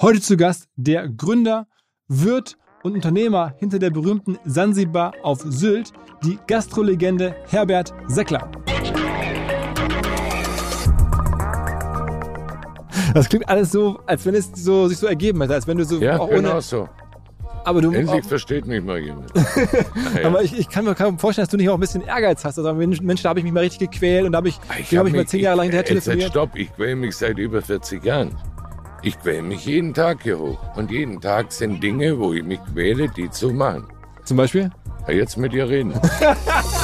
Heute zu Gast der Gründer, Wirt und Unternehmer hinter der berühmten Sansibar auf Sylt, die Gastrolegende Herbert Seckler. Das klingt alles so, als wenn es so, sich so ergeben hätte, als wenn du so Ja, auch genau ohne. so. Aber du Endlich versteht mich mal jemand. Ja. aber ich, ich kann mir kaum vorstellen, dass du nicht auch ein bisschen Ehrgeiz hast. Also Mensch, Mensch da habe ich mich mal richtig gequält und da habe ich, Ich hab ich mal zehn Jahre lang hinterher telefoniert. stopp, ich quäle mich seit über 40 Jahren. Ich quäle mich jeden Tag hier hoch. Und jeden Tag sind Dinge, wo ich mich quäle, die zu machen. Zum Beispiel? Ja, jetzt mit dir reden.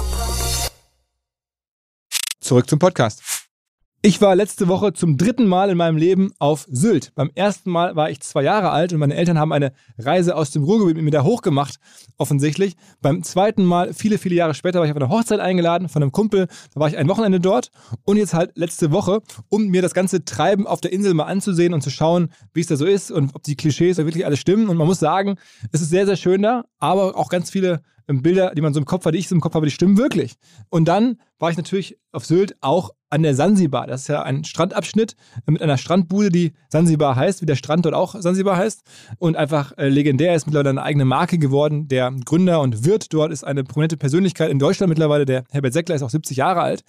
Zurück zum Podcast. Ich war letzte Woche zum dritten Mal in meinem Leben auf Sylt. Beim ersten Mal war ich zwei Jahre alt und meine Eltern haben eine Reise aus dem Ruhrgebiet mit mir da hochgemacht, offensichtlich. Beim zweiten Mal, viele, viele Jahre später, war ich auf eine Hochzeit eingeladen von einem Kumpel. Da war ich ein Wochenende dort und jetzt halt letzte Woche, um mir das ganze Treiben auf der Insel mal anzusehen und zu schauen, wie es da so ist und ob die Klischees da wirklich alles stimmen. Und man muss sagen, es ist sehr, sehr schön da, aber auch ganz viele Bilder, die man so im Kopf hat, die ich so im Kopf habe, die stimmen wirklich. Und dann war ich natürlich auf Sylt auch an der Sansibar. Das ist ja ein Strandabschnitt mit einer Strandbude, die Sansibar heißt, wie der Strand dort auch Sansibar heißt. Und einfach äh, legendär ist mittlerweile eine eigene Marke geworden. Der Gründer und Wirt dort ist eine prominente Persönlichkeit in Deutschland mittlerweile. Der Herbert Seckler ist auch 70 Jahre alt.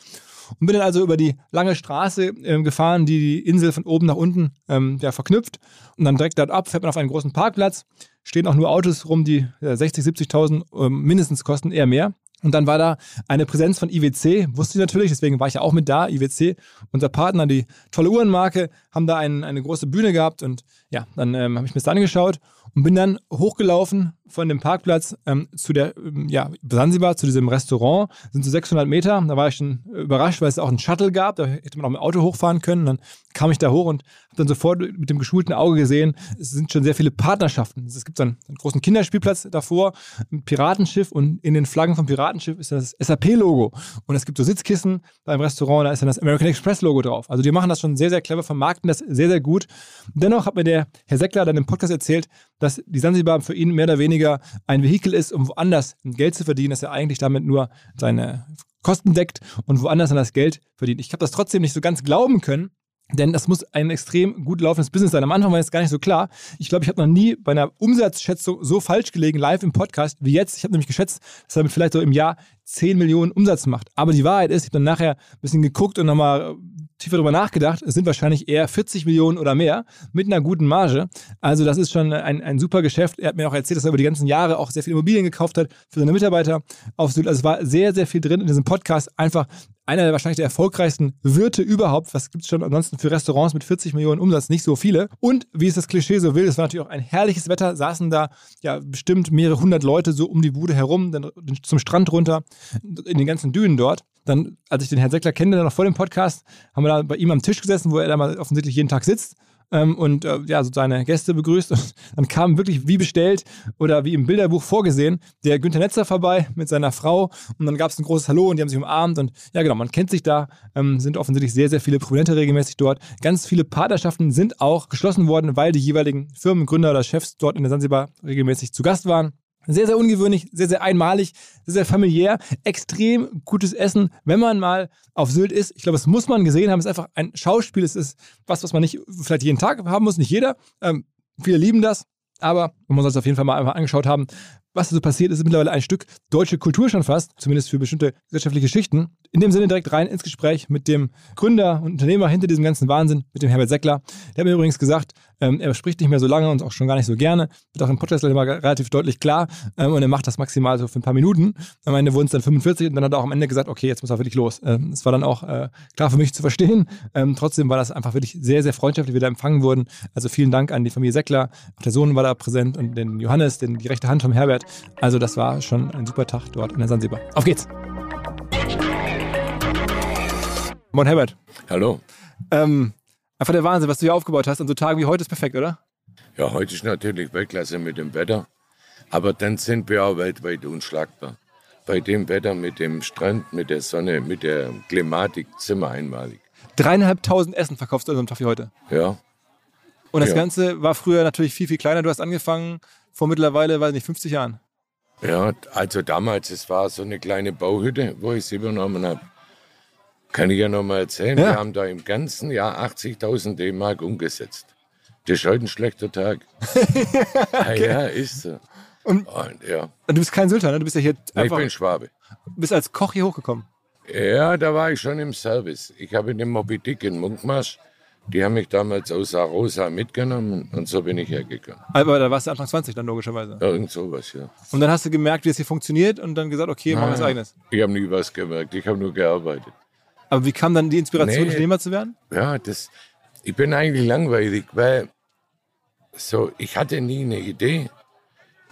Und bin dann also über die lange Straße ähm, gefahren, die die Insel von oben nach unten ähm, ja, verknüpft. Und dann direkt dort ab fährt man auf einen großen Parkplatz. Stehen auch nur Autos rum, die ja, 60, 70.000 ähm, mindestens kosten, eher mehr. Und dann war da eine Präsenz von IWC, wusste ich natürlich, deswegen war ich ja auch mit da. IWC, unser Partner, die tolle Uhrenmarke, haben da ein, eine große Bühne gehabt und ja, dann ähm, habe ich mir das angeschaut und bin dann hochgelaufen von dem Parkplatz ähm, zu der, ähm, ja, Sansibar, zu diesem Restaurant. Sind so 600 Meter. Da war ich schon überrascht, weil es auch einen Shuttle gab. Da hätte man auch mit dem Auto hochfahren können. Dann kam ich da hoch und habe dann sofort mit dem geschulten Auge gesehen, es sind schon sehr viele Partnerschaften. Es gibt einen, einen großen Kinderspielplatz davor, ein Piratenschiff und in den Flaggen vom Piratenschiff ist das SAP-Logo. Und es gibt so Sitzkissen beim Restaurant, da ist dann das American Express-Logo drauf. Also die machen das schon sehr, sehr clever, vermarkten das sehr, sehr gut. Dennoch hat mir der Herr Seckler dann im Podcast erzählt, dass die Sansibar für ihn mehr oder weniger ein Vehikel ist, um woanders Geld zu verdienen, dass er eigentlich damit nur seine Kosten deckt und woanders dann das Geld verdient. Ich habe das trotzdem nicht so ganz glauben können, denn das muss ein extrem gut laufendes Business sein. Am Anfang war das gar nicht so klar. Ich glaube, ich habe noch nie bei einer Umsatzschätzung so falsch gelegen, live im Podcast, wie jetzt. Ich habe nämlich geschätzt, dass er damit vielleicht so im Jahr 10 Millionen Umsatz macht. Aber die Wahrheit ist, ich habe dann nachher ein bisschen geguckt und nochmal tiefer darüber nachgedacht. Es sind wahrscheinlich eher 40 Millionen oder mehr mit einer guten Marge. Also das ist schon ein, ein super Geschäft. Er hat mir auch erzählt, dass er über die ganzen Jahre auch sehr viele Immobilien gekauft hat für seine Mitarbeiter auf Sylt. Also es war sehr, sehr viel drin in diesem Podcast. Einfach einer der wahrscheinlich der erfolgreichsten Wirte überhaupt. Was gibt es schon ansonsten für Restaurants mit 40 Millionen Umsatz? Nicht so viele. Und wie es das Klischee so will, es war natürlich auch ein herrliches Wetter, saßen da ja bestimmt mehrere hundert Leute so um die Bude herum, dann zum Strand runter, in den ganzen Dünen dort. Dann, als ich den Herrn Seckler kenne, dann noch vor dem Podcast, haben wir da bei ihm am Tisch gesessen, wo er da mal offensichtlich jeden Tag sitzt ähm, und äh, ja, so seine Gäste begrüßt. Und dann kam wirklich wie bestellt oder wie im Bilderbuch vorgesehen der Günther Netzer vorbei mit seiner Frau und dann gab es ein großes Hallo und die haben sich umarmt und ja genau, man kennt sich da, ähm, sind offensichtlich sehr, sehr viele Prominente regelmäßig dort. Ganz viele Partnerschaften sind auch geschlossen worden, weil die jeweiligen Firmengründer oder Chefs dort in der Sansibar regelmäßig zu Gast waren. Sehr, sehr ungewöhnlich, sehr, sehr einmalig, sehr, sehr familiär. Extrem gutes Essen, wenn man mal auf Sylt ist. Ich glaube, das muss man gesehen haben. Es ist einfach ein Schauspiel. Es ist was, was man nicht vielleicht jeden Tag haben muss, nicht jeder. Ähm, viele lieben das. Aber man muss es auf jeden Fall mal einfach angeschaut haben, was so passiert ist, mittlerweile ein Stück deutsche Kultur schon fast, zumindest für bestimmte gesellschaftliche Schichten. In dem Sinne direkt rein ins Gespräch mit dem Gründer und Unternehmer hinter diesem ganzen Wahnsinn, mit dem Herbert Seckler. Der hat mir übrigens gesagt, ähm, er spricht nicht mehr so lange und auch schon gar nicht so gerne. Wird auch im Podcast immer relativ deutlich klar. Ähm, und er macht das maximal so für ein paar Minuten. Am Ende wurden es dann 45 und dann hat er auch am Ende gesagt, okay, jetzt muss er wirklich los. Ähm, das war dann auch äh, klar für mich zu verstehen. Ähm, trotzdem war das einfach wirklich sehr, sehr freundschaftlich, wie wir da empfangen wurden. Also vielen Dank an die Familie Seckler. Auch der Sohn war da präsent und den Johannes, den, die rechte Hand vom Herbert. Also das war schon ein super Tag dort in der Sansibar. Auf geht's! Moin Herbert. Hallo. Ähm, einfach der Wahnsinn, was du hier aufgebaut hast. An so Tagen wie heute ist perfekt, oder? Ja, heute ist natürlich Weltklasse mit dem Wetter. Aber dann sind wir auch weltweit unschlagbar. Bei dem Wetter, mit dem Strand, mit der Sonne, mit der Klimatik sind wir einmalig. Dreieinhalbtausend Essen verkaufst du an so einem Tag wie heute. Ja, Und das Ja. Ganze war früher natürlich viel, viel kleiner. Du hast angefangen vor mittlerweile, weiß nicht, 50 Jahren. ja, also damals, es war so eine kleine Bauhütte, wo ich sie übernommen habe. Kann ich ja noch mal erzählen. Ja. Wir haben da im ganzen Jahr 80.000 D-Mark umgesetzt. Das ist heute ein schlechter Tag. ja, ja, ist so. Und- Und, ja, Du bist kein Sylter, ne? Du bist ja hier ich einfach, bin Schwabe. bist als Koch hier hochgekommen. Ja, da war ich schon im Service. Ich habe in dem Moby Dick in Munkmarsch, die haben mich damals aus Arosa mitgenommen und so bin ich hergekommen. Aber da warst du Anfang 20 dann logischerweise. Irgend sowas, ja. Und dann hast du gemerkt, wie es hier funktioniert und dann gesagt, okay, machen wir was eigenes. Ich habe nie was gemerkt, ich habe nur gearbeitet. Aber wie kam dann die Inspiration, Nee. Unternehmer zu werden? Ja, das, ich bin eigentlich langweilig, weil so, ich hatte nie eine Idee,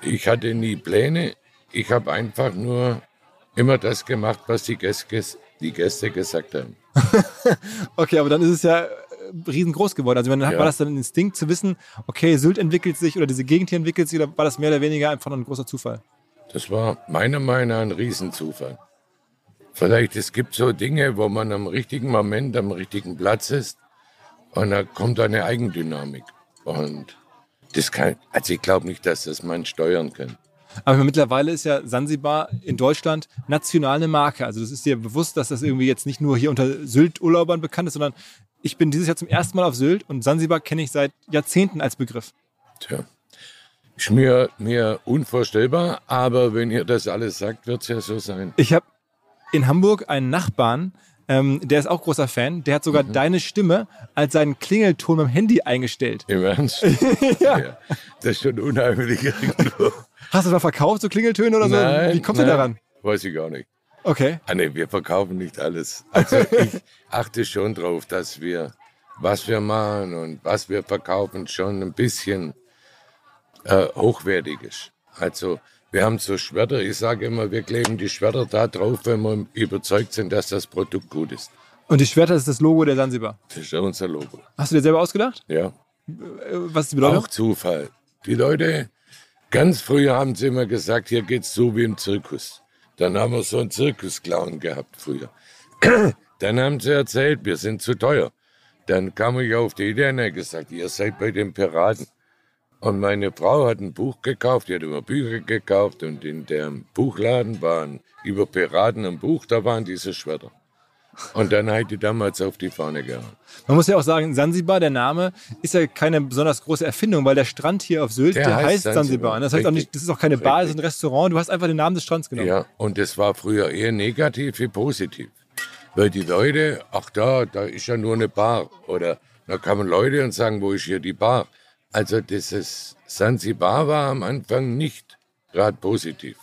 ich hatte nie Pläne, ich habe einfach nur immer das gemacht, was die Gäste, die Gäste gesagt haben. Okay, aber dann ist es ja riesengroß geworden. Also wenn, Ja. war das dann ein Instinkt zu wissen, okay, Sylt entwickelt sich oder diese Gegend hier entwickelt sich oder war das mehr oder weniger einfach ein großer Zufall? Das war meiner Meinung nach ein Riesenzufall. Vielleicht es gibt so Dinge, wo man am richtigen Moment am richtigen Platz ist und da kommt eine Eigendynamik. Und das kann, also ich glaube nicht, dass das man steuern kann. Aber mittlerweile ist ja Sansibar in Deutschland national eine Marke. Also das ist dir bewusst, dass das irgendwie jetzt nicht nur hier unter Sylt-Urlaubern bekannt ist, sondern ich bin dieses Jahr zum ersten Mal auf Sylt und Sansibar kenne ich seit Jahrzehnten als Begriff. Tja. Ist mir, mir unvorstellbar, aber wenn ihr das alles sagt, wird es ja so sein. Ich habe in Hamburg einen Nachbarn, ähm, der ist auch großer Fan, der hat sogar deine Stimme als seinen Klingelton beim Handy eingestellt. Im Ernst? ja. Das ist schon unheimlich. Hast du das mal verkauft, so Klingeltöne oder so? Nein, Wie kommst du nein, daran? Weiß ich gar nicht. Okay. Ah, nee, wir verkaufen nicht alles. Also ich achte schon drauf, dass wir, was wir machen und was wir verkaufen, schon ein bisschen äh, hochwertig ist. Also wir haben so Schwerter, ich sage immer, wir kleben die Schwerter da drauf, wenn wir überzeugt sind, dass das Produkt gut ist. Und die Schwerter ist das Logo der Sansibar. Das ist ja unser Logo. Hast du dir selber ausgedacht? Ja, Äh, Was ist die Bedeutung? auch Zufall. Die Leute, ganz früher haben sie immer gesagt, hier geht's so wie im Zirkus. Dann haben wir so einen Zirkusclown gehabt früher. Dann haben sie erzählt, wir sind zu teuer. Dann kam ich auf die Idee und habe gesagt, ihr seid bei den Piraten. Und meine Frau hat ein Buch gekauft, die hat immer Bücher gekauft und in dem Buchladen waren über Piraten ein Buch, da waren diese Schwerter. Und dann hat die damals auf die Fahne gehauen. Man muss ja auch sagen, Sansibar, der Name, ist ja keine besonders große Erfindung, weil der Strand hier auf Sylt, der, Der heißt heißt Sansibar. Das heißt auch nicht, das ist auch keine Bar, das ist ein. Restaurant. Du hast einfach den Namen des Strands genommen. Ja, und das war früher eher negativ wie positiv. Weil die Leute, ach da, da ist ja nur eine Bar. Oder da kamen Leute und sagen, wo ist hier die Bar? Also dieses Sansibar war am Anfang nicht gerade positiv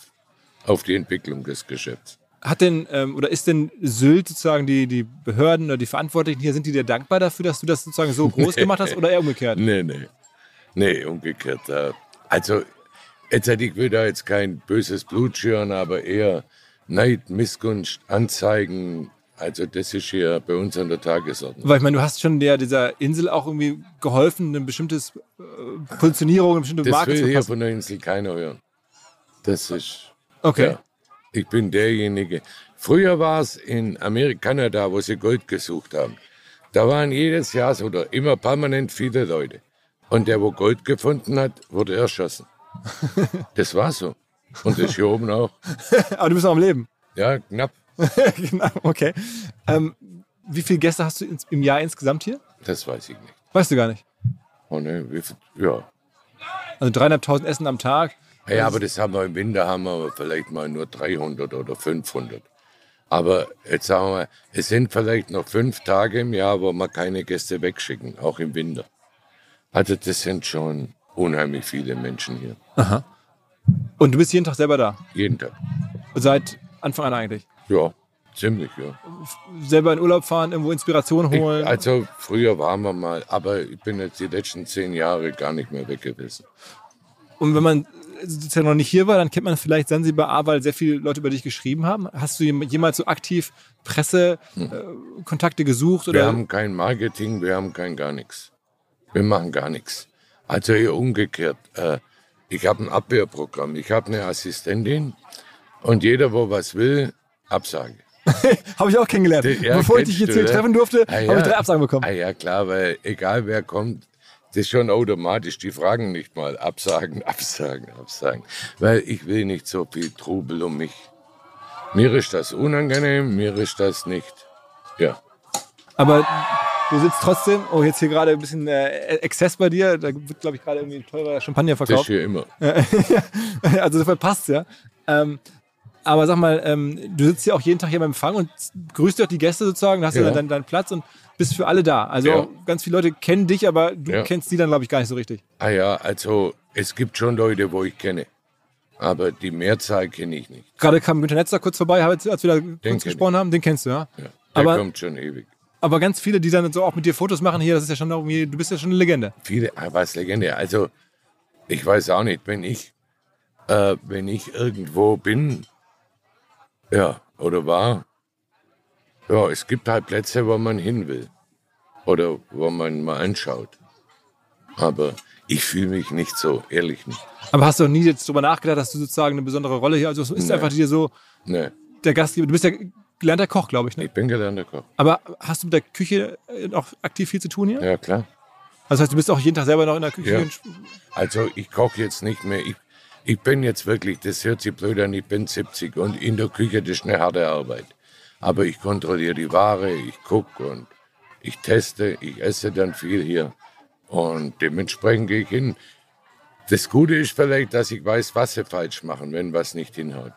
auf die Entwicklung des Geschäfts. Hat denn, ähm, oder ist denn Sylt sozusagen die, die Behörden oder die Verantwortlichen hier, sind die dir dankbar dafür, dass du das sozusagen so groß gemacht hast oder eher umgekehrt? Nee, nee. Nee, umgekehrt. äh, Also, jetzt ich will da jetzt kein böses Blut schüren, aber eher Neid, Missgunst, Anzeigen, Also das ist hier bei uns an der Tagesordnung. Weil ich meine, du hast schon der, dieser Insel auch irgendwie geholfen, eine bestimmte äh, Positionierung, eine bestimmte Das Marke will zu hier fassen. von der Insel keiner hören. Das ist, Okay. ja, ich bin derjenige. Früher war es in Amerika, Kanada, wo sie Gold gesucht haben. Da waren jedes Jahr so oder immer permanent viele Leute. Und der, wo Gold gefunden hat, wurde erschossen. Das war so. Und das hier oben auch. Aber du bist noch am Leben. Ja, knapp. genau, okay. Ähm, wie viele Gäste hast du im Jahr insgesamt hier? Das weiß ich nicht. Weißt du gar nicht. Oh, ne, wie viel, ja. Also dreieinhalbtausend Essen am Tag. Ja, aber das haben wir im Winter haben wir vielleicht mal nur 300 oder 500. Aber jetzt sagen wir mal, es sind vielleicht noch fünf Tage im Jahr, wo wir keine Gäste wegschicken, auch im Winter. Also das sind schon unheimlich viele Menschen hier. Und du bist jeden Tag selber da. Jeden Tag. Seit Anfang an eigentlich. Ja, ziemlich, ja. Selber in Urlaub fahren, irgendwo Inspiration Ich, holen. also früher waren wir mal, aber ich bin jetzt die letzten zehn Jahre gar nicht mehr weg gewesen. Und wenn man sozusagen noch nicht hier war, dann kennt man vielleicht Sansibar A, weil sehr viele Leute über dich geschrieben haben. Hast du jemals so aktiv Pressekontakte äh, Kontakte gesucht? Wir Oder? haben kein Marketing, wir haben kein gar nichts. Wir machen gar nichts. Also eher umgekehrt. Äh, ich habe ein Abwehrprogramm, ich habe eine Assistentin und jeder, wo was will, Absage. Habe ich auch kennengelernt. Ja, Bevor ich dich jetzt hier ne? treffen durfte, Ah, habe ja. ich drei Absagen bekommen. Ah ja, klar, weil egal wer kommt, das ist schon automatisch. Die fragen nicht mal Absagen, Absagen, Absagen. Weil ich will nicht so viel Trubel um mich. Mir ist das unangenehm, mir ist das nicht. Ja. Aber du sitzt trotzdem, oh, jetzt hier gerade ein bisschen äh, Exzess bei dir. Da wird, glaube ich, gerade irgendwie teurer Champagner Das ist verkauft. hier immer. also insofern passt ja. Ähm, aber sag mal, ähm, du sitzt ja auch jeden Tag hier beim Empfang und grüßt doch die Gäste sozusagen, da hast du Ja. dann deinen, deinen Platz und bist für alle da. Also Ja. ganz viele Leute kennen dich, aber du Ja. kennst die dann, glaube ich, gar nicht so richtig. Ah ja, also es gibt schon Leute, wo ich kenne. Aber die Mehrzahl kenne ich nicht. Gerade kam Günter Netzer kurz vorbei, als wir da kurz kenn gesprochen haben, den kennst du, ja. Ja, der Aber- kommt schon ewig. Aber ganz viele, die dann so auch mit dir Fotos machen hier, das ist ja schon irgendwie, du bist ja schon eine Legende. Viele, ah, was Legende. Also ich weiß auch nicht, wenn ich, äh, wenn ich irgendwo bin, ja, oder war, ja, es gibt halt Plätze, wo man hin will. Oder wo man mal anschaut. Aber ich fühle mich nicht so, ehrlich nicht. Aber hast du noch nie jetzt drüber nachgedacht, dass du sozusagen eine besondere Rolle hier, also es ist Nee. einfach dir so Ne, der Gastgeber, du bist ja gelernter Koch, glaube ich, ne? ich bin gelernter Koch. Aber hast du mit der Küche äh, auch aktiv viel zu tun hier? Ja, klar. Also das heißt, du bist auch jeden Tag selber noch in der Küche? Ja. Also ich koche jetzt nicht mehr. Ich, ich bin jetzt wirklich, das hört sich blöd an, ich bin 70 und in der Küche, das ist eine harte Arbeit. Aber ich kontrolliere die Ware, ich gucke und ich teste, ich esse dann viel hier. Und dementsprechend gehe ich hin. Das Gute ist vielleicht, dass ich weiß, was sie falsch machen, wenn was nicht hinhaut.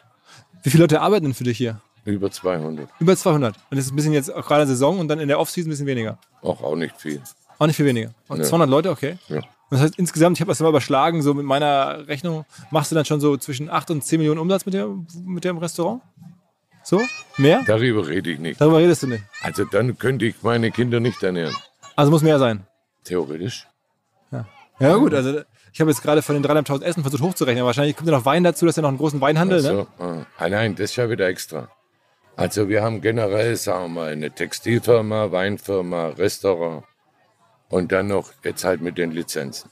Wie viele Leute arbeiten denn für dich hier? Über 200. Über 200. Und das ist ein bisschen jetzt auch gerade Saison und dann in der Offseason ein bisschen weniger. Auch, auch nicht viel. Auch nicht viel weniger. Und Nee. 200 Leute, okay. Ja. Das heißt, insgesamt, ich habe das mal überschlagen, so mit meiner Rechnung, machst du dann schon so zwischen 8 und 10 Millionen Umsatz mit, der, mit dem Restaurant? So? Mehr? Darüber rede ich nicht. Darüber redest du nicht. Also dann könnte ich meine Kinder nicht ernähren. Also muss mehr sein. Theoretisch. Ja, gut, also ich habe jetzt gerade von den 3.500 Essen versucht hochzurechnen. Wahrscheinlich kommt ja noch Wein dazu, das ist ja noch einen großen Weinhandel, ne? So, ah. ah, nein, das ist ja wieder extra. Also wir haben generell, sagen wir mal, eine Textilfirma, Weinfirma, Restaurant und dann noch jetzt halt mit den Lizenzen.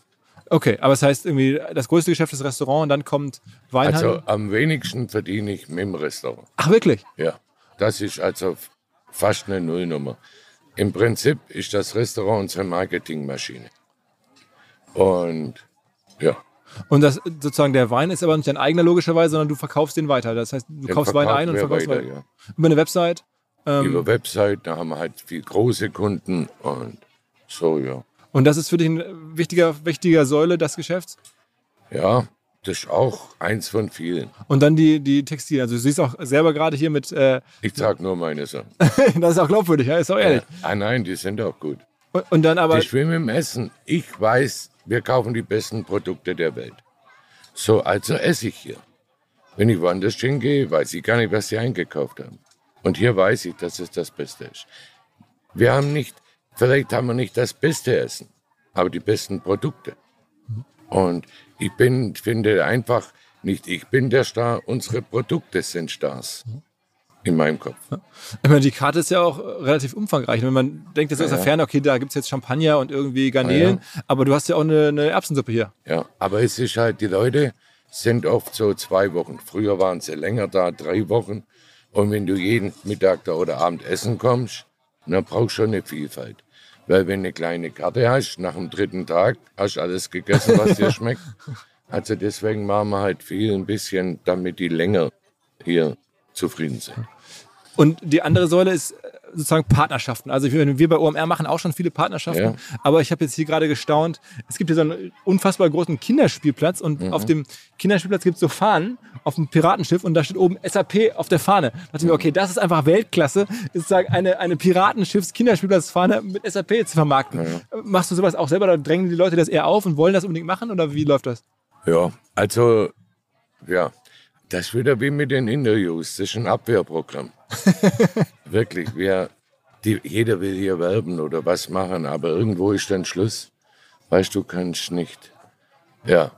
Okay, aber das heißt irgendwie, das größte Geschäft ist Restaurant und dann kommt Weinhandel. Also am wenigsten verdiene ich mit dem Restaurant. Ach, wirklich? Ja, das ist also fast eine Nullnummer. Im Prinzip ist das Restaurant unsere Marketingmaschine. Und ja, Und das sozusagen der Wein ist aber nicht dein eigener logischerweise, sondern du verkaufst den weiter. Das heißt, du den kaufst Wein ein und verkaufst weiter, weiter. ja. Über eine Website. Ähm, Über Website, da haben wir halt viel große Kunden und so, ja. Und das ist für dich ein wichtiger, wichtiger Säule des Geschäfts. Ja, das ist auch eins von vielen. Und dann die, die Textilien. Also du siehst auch selber gerade hier mit, äh, Ich trage nur meine Sachen. das ist auch glaubwürdig, ja, ist auch ehrlich. Ah nein, die sind auch gut. Und, und dann aber, Die schwimmen im Essen. Ich weiß, wir kaufen die besten Produkte der Welt. So, also esse ich hier. Wenn ich woanders hingehe, weiß ich gar nicht, was sie eingekauft haben. Und hier weiß ich, dass es das Beste ist. Wir haben nicht, vielleicht haben wir nicht das beste Essen, aber die besten Produkte. Und ich bin, finde einfach, nicht ich bin der Star, unsere Produkte sind Stars. in meinem Kopf. Ich meine, die Karte ist ja auch relativ umfangreich. Wenn man denkt jetzt aus der Ja. Ferne, okay, da gibt es jetzt Champagner und irgendwie Garnelen, aber du hast ja auch eine, eine Erbsensuppe hier. Ja, aber es ist halt, die Leute sind oft so zwei Wochen. Früher waren sie länger da, drei Wochen. Und wenn du jeden Mittag da oder Abend essen kommst, dann brauchst du schon eine Vielfalt. Weil wenn du eine kleine Karte hast, nach dem dritten Tag hast du alles gegessen, was dir schmeckt. Also deswegen machen wir halt viel ein bisschen, damit die länger hier zufrieden sind. Und die andere Säule ist äh, sozusagen Partnerschaften. Also wir, bei OMR machen auch schon viele Partnerschaften, Ja. aber ich habe jetzt hier gerade gestaunt, es gibt hier so einen unfassbar großen Kinderspielplatz und Mhm. auf dem Kinderspielplatz gibt es so Fahnen auf dem Piratenschiff und da steht oben SAP auf der Fahne. Da dachte ich mir, okay, das ist einfach Weltklasse, ist sozusagen eine, eine Piratenschiffs-Kinderspielplatzfahne mit SAP zu vermarkten. Äh, Machst du sowas auch selber oder drängen die Leute das eher auf und wollen das unbedingt machen oder wie läuft das? Ja, also, ja, das ist wieder wie mit den Interviews. Das ist ein Abwehrprogramm. Wirklich, wir, die, jeder will hier werben oder was machen, aber irgendwo ist dann Schluss. Weißt du, kannst nicht. Ja,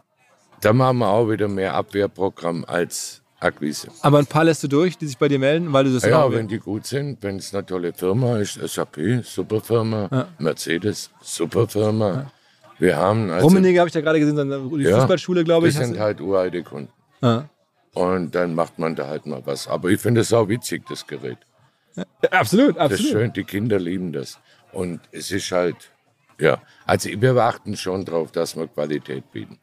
da machen wir auch wieder mehr Abwehrprogramm als Akquise. Aber ein paar lässt du durch, die sich bei dir melden, weil du das Ja, wenn die gut sind, wenn es eine tolle Firma ist, SAP, super Firma, Mercedes, super Firma. Wir haben also, Rummenigge habe ich da gerade gesehen, die Ja, Fußballschule, glaube ich. das sind halt uralte Kunden. Ja. Und dann macht man da halt mal was. Aber ich finde es auch witzig, das Gerät. Ja, absolut, Das ist absolut. schön, die Kinder lieben das. Und es ist halt, ja, also wir achten schon drauf, dass wir Qualität bieten.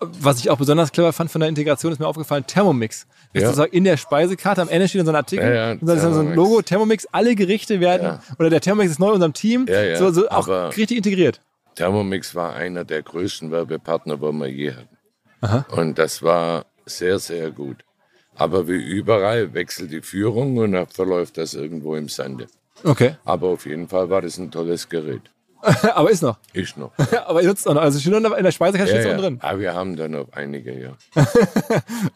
Was ich auch besonders clever fand von der Integration, ist mir aufgefallen, Thermomix. Das Ja. ist sozusagen in der Speisekarte am Ende steht dann so ein Artikel, Ja, ja, dann so ein Thermomix. Logo, Thermomix, alle Gerichte werden, oder der Thermomix ist neu in unserem Team, Ja, so, so auch aber- richtig integriert. Thermomix war einer der größten Werbepartner, wo wir je hatten. Und das war sehr, sehr gut. Aber wie überall wechselt die Führung und dann verläuft das irgendwo im Sande. Okay, Aber auf jeden Fall war das ein tolles Gerät. aber ist noch. Ist noch. aber ihr nutzt auch noch. Also steht noch in der Speisekarte steht Ja, es ja. drin. Aber wir haben da noch einige, ja.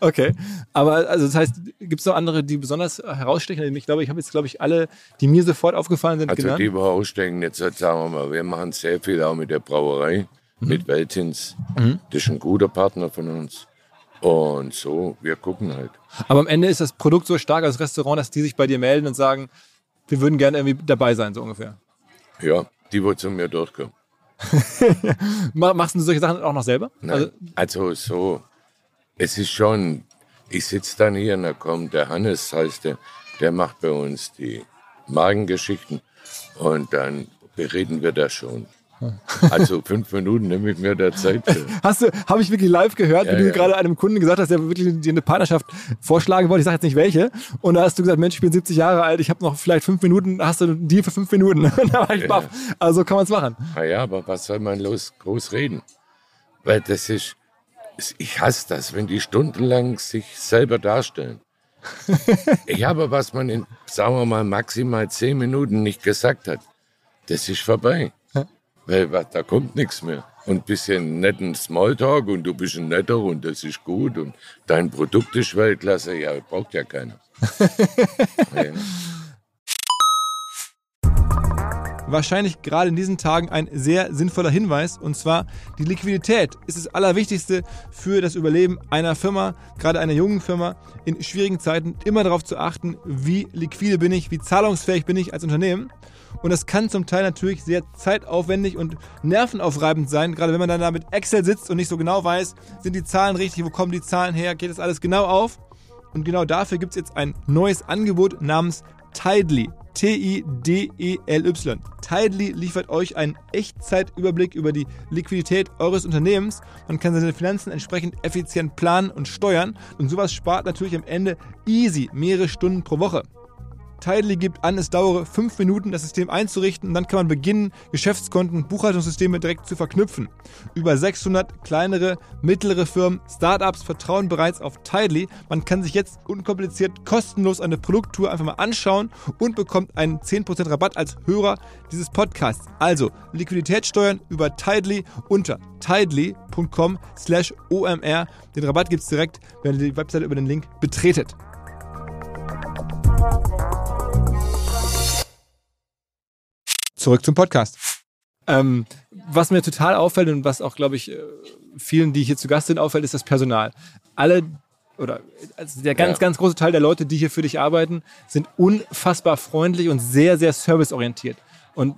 Okay. Aber also das heißt, gibt es noch andere, die besonders herausstechen? Ich glaube, ich habe jetzt, glaube ich, alle, die mir sofort aufgefallen sind, Also genannt. die, wo ausstecken, jetzt sagen wir mal, wir machen sehr viel auch mit der Brauerei, Mhm. mit Weltins. Das ist ein guter Partner von uns. Und so, wir gucken halt. Aber am Ende ist das Produkt so stark als Restaurant, dass die sich bei dir melden und sagen, wir würden gerne irgendwie dabei sein, so ungefähr. Ja, die, wo zu mir durchkommen. Ma- Machst du solche Sachen auch noch selber? Nein. Also, so, es ist schon, ich sitze dann hier und da kommt der Hannes, heißt der, der macht bei uns die Magengeschichten und dann bereden wir das schon. Also fünf Minuten nehme ich mir da Zeit für. Hast du, habe ich wirklich live gehört, Ja, wie du ja. gerade einem Kunden gesagt hast, der wirklich dir eine Partnerschaft vorschlagen wollte. Ich sage jetzt nicht welche. Und da hast du gesagt, Mensch, ich bin 70 Jahre alt, ich habe noch vielleicht fünf Minuten, hast du einen Deal für fünf Minuten. Da war ich baff. Also so kann man es machen. Naja, aber was soll man los groß reden? Weil das ist, ich hasse das, wenn die stundenlang sich selber darstellen. ich habe, was man in, sagen wir mal, maximal zehn Minuten nicht gesagt hat, das ist vorbei. Weil da kommt nichts mehr. Und ein bisschen netten Smalltalk und du bist ein netter und das ist gut und dein Produkt ist Weltklasse, ja, braucht ja keiner. ja. Wahrscheinlich gerade in diesen Tagen ein sehr sinnvoller Hinweis und zwar die Liquidität ist das Allerwichtigste für das Überleben einer Firma, gerade einer jungen Firma, in schwierigen Zeiten immer darauf zu achten, wie liquide bin ich, wie zahlungsfähig bin ich als Unternehmen. Und das kann zum Teil natürlich sehr zeitaufwendig und nervenaufreibend sein, gerade wenn man dann da mit Excel sitzt und nicht so genau weiß, sind die Zahlen richtig, wo kommen die Zahlen her, geht das alles genau auf. Und genau dafür gibt es jetzt ein neues Angebot namens Tidely. T-I-D-E-L-Y. Tidely liefert euch einen Echtzeitüberblick über die Liquidität eures Unternehmens. Man kann seine Finanzen entsprechend effizient planen und steuern. Und sowas spart natürlich am Ende easy mehrere Stunden pro Woche. Tidely gibt an, es dauere fünf Minuten, das System einzurichten und dann kann man beginnen, Geschäftskonten, Buchhaltungssysteme direkt zu verknüpfen. Über 600 kleinere, mittlere Firmen, Startups vertrauen bereits auf Tidely. Man kann sich jetzt unkompliziert kostenlos eine Produkttour einfach mal anschauen und bekommt einen 10% Rabatt als Hörer dieses Podcasts. Also Liquidität steuern über Tidely unter tidely.com slash omr. Den Rabatt gibt es direkt, wenn ihr die Webseite über den Link betretet. Zurück zum Podcast. Ähm, was mir total auffällt und was auch, glaube ich, äh, vielen, die hier zu Gast sind, auffällt, ist das Personal. Alle oder also der ganz, Ja. ganz große Teil der Leute, die hier für dich arbeiten, sind unfassbar freundlich und sehr, sehr serviceorientiert. Und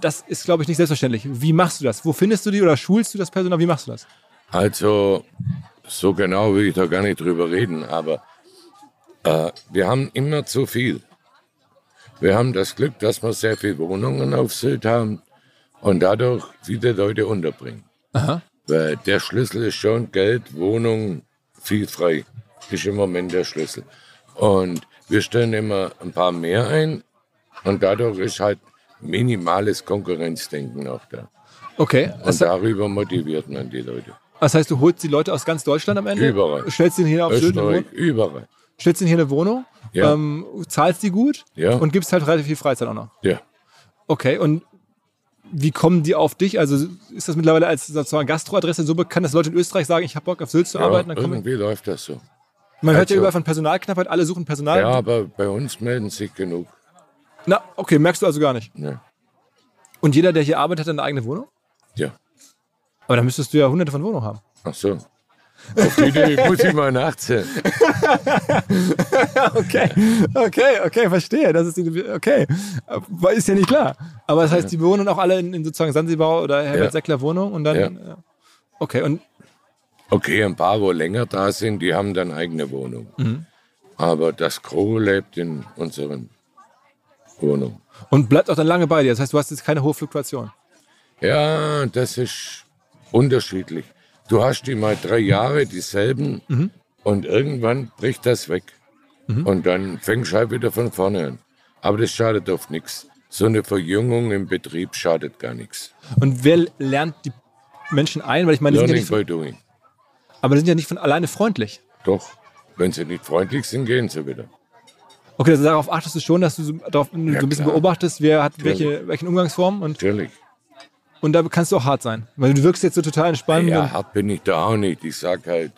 das ist, glaube ich, nicht selbstverständlich. Wie machst du das? Wo findest du die oder schulst du das Personal? Wie machst du das? Also, so genau will ich da gar nicht drüber reden, aber äh, wir haben immer zu viel. Wir haben das Glück, dass wir sehr viele Wohnungen auf Sylt haben und dadurch viele Leute unterbringen. Weil der Schlüssel ist schon Geld, Wohnung, viel frei. Ist im Moment der Schlüssel. Und wir stellen immer ein paar mehr ein und dadurch ist halt minimales Konkurrenzdenken auch da. Okay. Und Das, darüber motiviert man die Leute. das heißt, du holst die Leute aus ganz Deutschland am Ende? Überall. Stellst ihnen hier auf Sylt Österreich, Wohnung? überall. Stellst ihnen hier eine Wohnung? Ja. Ähm, zahlst die gut? Ja. Und gibst halt relativ viel Freizeit auch noch. Ja. Okay, und wie kommen die auf dich? Also ist das mittlerweile als sozusagen Gastroadresse so bekannt, dass Leute in Österreich sagen, ich habe Bock auf Sylt zu ja arbeiten? Dann irgendwie läuft das so. Man hört ja Also- überall von Personalknappheit, alle suchen Personal. Ja, aber bei uns melden sich genug. Na, okay, merkst du also gar nicht. Ja. Und jeder, der hier arbeitet, hat eine eigene Wohnung? ja. Aber dann müsstest du ja hunderte von Wohnungen haben. Ach so. Auf die Idee muss ich mal nachzählen. Okay, okay, okay, verstehe. Das ist die, okay. Ist ja nicht klar. Aber das heißt, die wohnen auch alle in, in sozusagen Sansibar oder Herbert Ja. Seckler Wohnung und dann. Ja. ja. Okay, und Okay, ein paar, wo länger da sind, die haben dann eigene Wohnung. Mhm. Aber das Gros lebt in unseren Wohnungen. Und bleibt auch dann lange bei dir. Das heißt, du hast jetzt keine hohe Fluktuation. Ja, das ist unterschiedlich. Du hast die mal drei Jahre dieselben Mhm. und irgendwann bricht das weg. Und dann fängst du halt wieder von vorne an. Aber das schadet oft nichts. So eine Verjüngung im Betrieb schadet gar nichts. Und wer lernt die Menschen ein? Weil ich meine, die sind ja Learning nicht, von- by doing. aber die sind ja nicht von alleine freundlich. Doch, wenn sie nicht freundlich sind, gehen sie wieder. Okay, also darauf achtest du schon, dass du so, darauf, so ein bisschen klar. beobachtest, wer hat welche, welchen Umgangsformen und, Natürlich. Und da kannst du auch hart sein. Weil du wirkst jetzt so total entspannt. Ja, hart bin ich da auch nicht. Ich sag halt,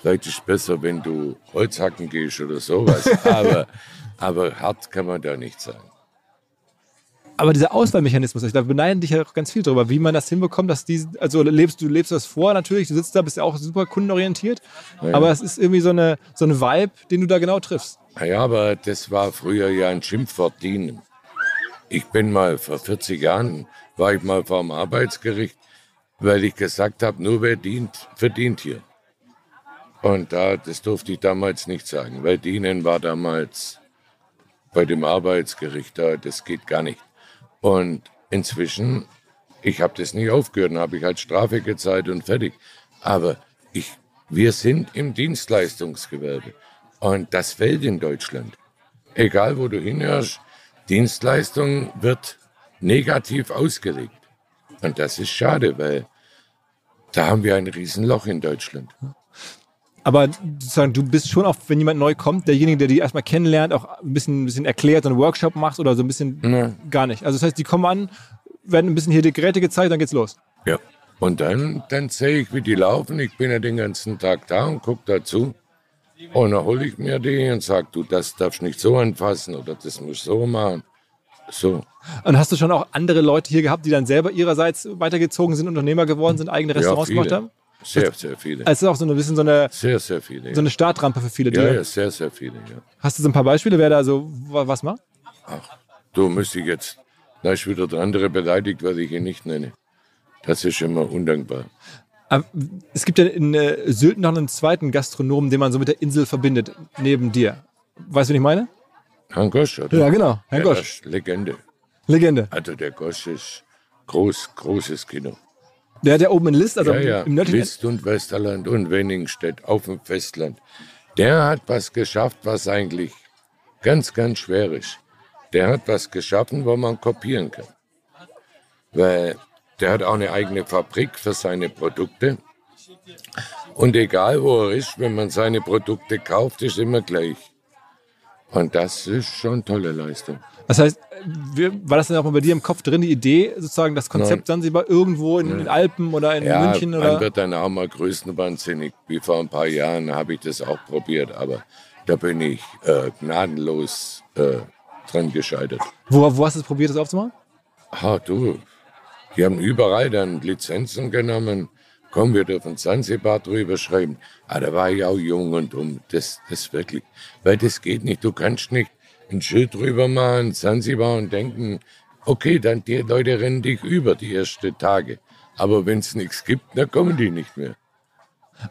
vielleicht ist es besser, wenn du Holz hacken gehst oder sowas. aber, aber hart kann man da nicht sagen. Aber dieser Auswahlmechanismus, da beneiden dich ja auch ganz viel drüber, wie man das hinbekommt, dass die, also lebst du lebst das vor natürlich, du sitzt da, bist ja auch super kundenorientiert, aber es ist irgendwie so eine, so eine Vibe, den du da genau triffst. Ja, aber das war früher ja ein Schimpfwort dienen. Ich bin mal vor 40 Jahren, war ich mal vor dem Arbeitsgericht, weil ich gesagt habe, nur wer dient, verdient hier. Und da, das durfte ich damals nicht sagen, weil dienen war damals bei dem Arbeitsgericht da, das geht gar nicht. Und inzwischen, ich habe das nicht aufgehört, habe ich halt Strafe gezahlt und fertig. Aber ich, wir sind im Dienstleistungsgewerbe. Und das fällt in Deutschland. Egal wo du hinhörst, Dienstleistung wird negativ ausgelegt. Und das ist schade, weil da haben wir ein Riesenloch in Deutschland. Aber sozusagen, du bist schon auch, wenn jemand neu kommt, derjenige, der die erstmal kennenlernt, auch ein bisschen, ein bisschen erklärt, so einen Workshop macht oder so ein bisschen Ja. gar nicht. Also das heißt, die kommen an, werden ein bisschen hier die Geräte gezeigt, dann geht's los. Ja. Und dann, dann sehe ich, wie die laufen. Ich bin ja den ganzen Tag da und gucke dazu. Und dann hole ich mir die und sage, du, das darfst nicht so anfassen oder das musst du so machen. So. Und hast du schon auch andere Leute hier gehabt, die dann selber ihrerseits weitergezogen sind, Unternehmer geworden sind, eigene Restaurants viele. gemacht haben? Sehr, sehr viele. Also es ist auch so ein bisschen so eine, Sehr, sehr viele. so eine Startrampe für viele. Ja, ja, sehr, sehr viele. Ja. Hast du so ein paar Beispiele, wer da so wa- was macht? Du müsste ich jetzt, da ist wieder der andere beleidigt, weil ich ihn nicht nenne. Das ist immer undankbar. Aber Es gibt ja in äh, Sylt noch einen zweiten Gastronomen, den man so mit der Insel verbindet, neben dir. Weißt du, wen ich meine? Herrn Gosch, oder? Ja, genau. Herr Ja, Gosch. Legende. Legende. Also der Gosch ist groß, großes Kino. Der, der oben in List, also Ja, ja, im nördlichen List und Westerland und Wenningstedt auf dem Festland. Der hat was geschafft, was eigentlich ganz, ganz schwer ist. Der hat was geschaffen, wo man kopieren kann. Weil der hat auch eine eigene Fabrik für seine Produkte. Und egal wo er ist, wenn man seine Produkte kauft, ist immer gleich. Und das ist schon eine tolle Leistung. Das heißt, war das dann auch mal bei dir im Kopf drin, die Idee, sozusagen das Konzept Sansibar irgendwo in den Alpen oder in Ja, München? man Oder? wird dann auch mal größenwahnsinnig. Wie vor ein paar Jahren habe ich das auch probiert, aber da bin ich äh, gnadenlos äh, dran gescheitert. Wo, wo hast du es probiert, das aufzumachen? Ah, du, die haben überall dann Lizenzen genommen komm, wir dürfen Zanzibar drüber schreiben. Ah, da war ich auch jung und dumm. Das, das wirklich. Weil das geht nicht. Du kannst nicht ein Schild drüber machen, Zanzibar und denken, okay, dann die Leute rennen dich über die ersten Tage. Aber wenn es nichts gibt, dann kommen die nicht mehr.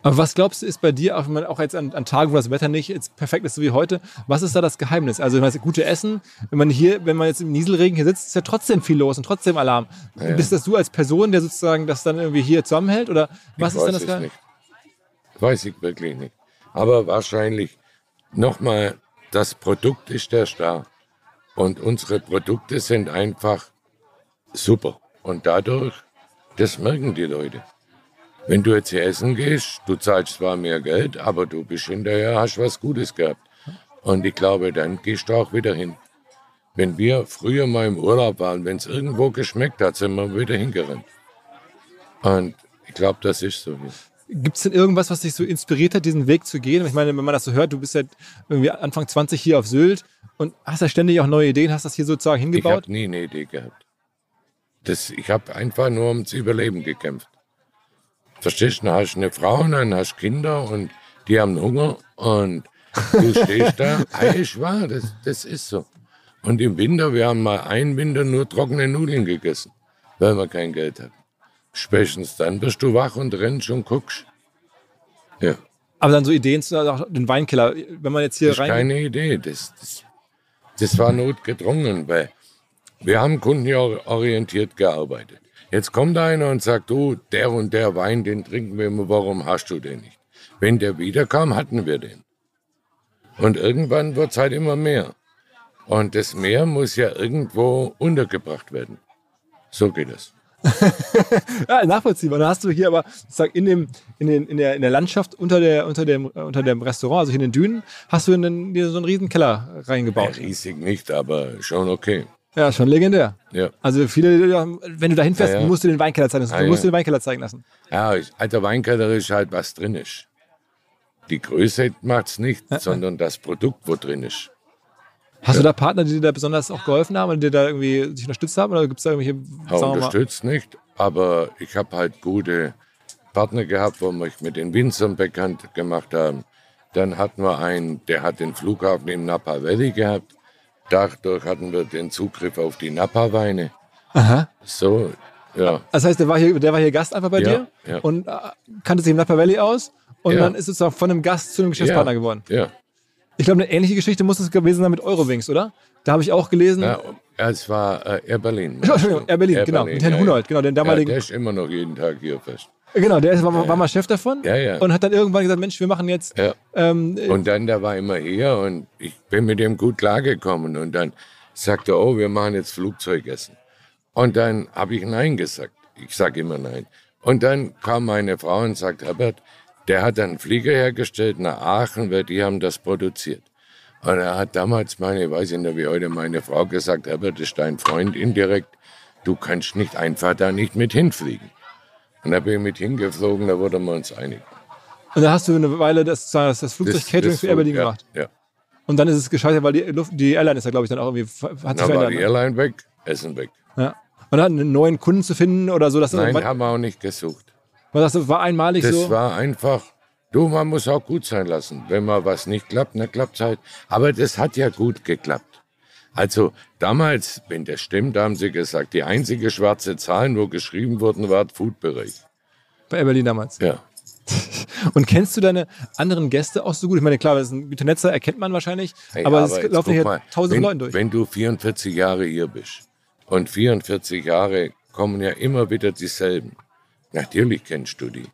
Aber was glaubst du, ist bei dir, auch, wenn man auch jetzt an, an Tagen, wo das Wetter nicht jetzt perfekt ist, so wie heute, was ist da das Geheimnis? Also, ich meine, gute Essen, wenn man hier, wenn man jetzt im Nieselregen hier sitzt, ist ja trotzdem viel los und trotzdem Alarm. Ja. Bist das du als Person, der sozusagen das dann irgendwie hier zusammenhält? Oder was ich ist dann das Geheimnis? nicht. Weiß ich wirklich nicht. Aber wahrscheinlich nochmal, das Produkt ist der Star. Und unsere Produkte sind einfach super. Und dadurch, das merken die Leute. Wenn du jetzt hier essen gehst, du zahlst zwar mehr Geld, aber du bist hinterher, hast was Gutes gehabt. Und ich glaube, dann gehst du auch wieder hin. Wenn wir früher mal im Urlaub waren, wenn es irgendwo geschmeckt hat, sind wir wieder hingerannt. Und ich glaube, das ist so. Gibt es denn irgendwas, was dich so inspiriert hat, diesen Weg zu gehen? Ich meine, wenn man das so hört, du bist ja irgendwie Anfang 20 hier auf Sylt und hast ja ständig auch neue Ideen, hast das hier sozusagen Ich hingebaut. habe nie eine Idee gehabt. Das, ich habe einfach nur ums Überleben gekämpft. Verstehst du? Dann hast du eine Frau und dann hast du Kinder und die haben Hunger und du stehst da. Ei, ist wahr, das, das ist so. Und im Winter, wir haben mal einen Winter nur trockene Nudeln gegessen, weil wir kein Geld hatten. Spätestens dann bist du wach und rennst und guckst. Ja, Aber dann so Ideen zu den Weinkeller, wenn man jetzt hier das ist rein. keine Idee. Das, das, das war notgedrungen, weil wir haben kundenorientiert gearbeitet. Jetzt kommt einer und sagt, du, der und der Wein, den trinken wir immer, warum hast du den nicht? Wenn der wiederkam, hatten wir den. Und irgendwann wird es halt immer mehr. Und das Meer muss ja irgendwo untergebracht werden. So geht es. Ja, nachvollziehbar. Dann hast du hier aber sag, in, dem, in, den, in, der, in der Landschaft unter, der, unter, dem, unter dem Restaurant, also hier in den Dünen, hast du in dir so einen riesen Keller Ja, reingebaut. riesig nicht, aber schon okay. Ja, schon legendär. Ja. Also viele, wenn du da hinfährst, Ja, ja. musst du den Weinkeller zeigen lassen. Ah, du musst ja. den Weinkeller zeigen lassen. Ja, alter Weinkeller ist halt, was drin ist. Die Größe macht's nicht, sondern das Produkt, wo drin ist. Hast du da Partner, die dir da besonders auch geholfen haben die dir da irgendwie sich unterstützt haben? Oder gibt es da irgendwelche, Ja, unterstützt nicht, aber ich habe halt gute Partner gehabt, wo mich mit den Winzern bekannt gemacht haben. Dann hatten wir einen, der hat den Flughafen im Napa Valley gehabt. Dadurch hatten wir den Zugriff auf die Napa-Weine. Aha. So, ja. Das heißt, der war hier, der war hier Gast einfach bei Ja, dir ja. und äh, kannte sich im Napa Valley aus und Ja. dann ist es sozusagen von einem Gast zu einem Geschäftspartner geworden. Ja. Ich glaube, eine ähnliche Geschichte muss es gewesen sein mit Eurowings, oder? Da habe ich auch gelesen. ja es war äh, Air Berlin. Entschuldigung, Air Berlin, genau, mit Herrn Hunold, genau, den damaligen. der ist immer noch jeden Tag hier fest. Genau, der ist, war, war mal Chef davon Ja, ja. und hat dann irgendwann gesagt: Mensch, wir machen jetzt. Ähm, Und dann, der war immer hier und ich bin mit dem gut klargekommen. Und dann sagte er, oh, wir machen jetzt Flugzeugessen. Und dann habe ich Nein gesagt. Ich sage immer Nein. Und dann kam meine Frau und sagt, Herbert, der hat einen Flieger hergestellt nach Aachen, weil die haben das produziert. Und er hat damals meine, ich weiß nicht wie heute, meine Frau gesagt, Herbert ist dein Freund indirekt, du kannst nicht einfach da nicht mit hinfliegen. Und da bin ich mit hingeflogen, da wurden wir uns einig. und dann hast du eine Weile das, das, das Flugzeug-Catering für Berlin ja, gemacht. Ja. Und dann ist es gescheitert, weil die, Luft, die Airline ist ja, glaube ich, dann auch irgendwie hat sich Dann war die ne? Airline weg, Essen weg. Ja. Und dann einen neuen Kunden zu finden oder so, das Nein, haben wir auch nicht gesucht. das war einmalig Das so. war einfach, du, man muss auch gut sein lassen. Wenn mal was nicht klappt, dann klappt halt. Aber das hat ja gut geklappt. Also damals, wenn das stimmt, haben sie gesagt, die einzige schwarze Zahlen, wo geschrieben wurden, war Food-Bereich. bei Air Berlin damals. Ja. Und kennst du deine anderen Gäste auch so gut? Ich meine, klar, das ist ein guter Netzer, erkennt man wahrscheinlich, Hey, aber es jetzt laufen hier wenn, Leute durch. Wenn du 44 Jahre hier bist und 44 Jahre kommen ja immer wieder dieselben. Natürlich kennst du die.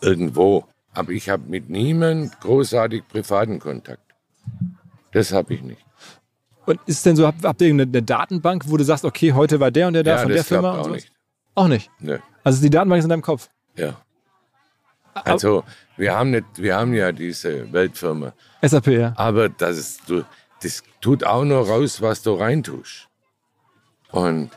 Irgendwo. Aber ich habe mit niemand großartig privaten Kontakt. Das habe ich nicht. Und ist denn so, habt, habt ihr eine, eine Datenbank, wo du sagst, okay, heute war der und der da ja, von der das Firma? auch nicht. Auch nicht. Nö. Also die Datenbank ist in deinem Kopf. Ja. Also, wir haben, nicht, wir haben ja diese Weltfirma. SAP, ja. Aber das, ist, das tut auch nur raus, was du reintust. Und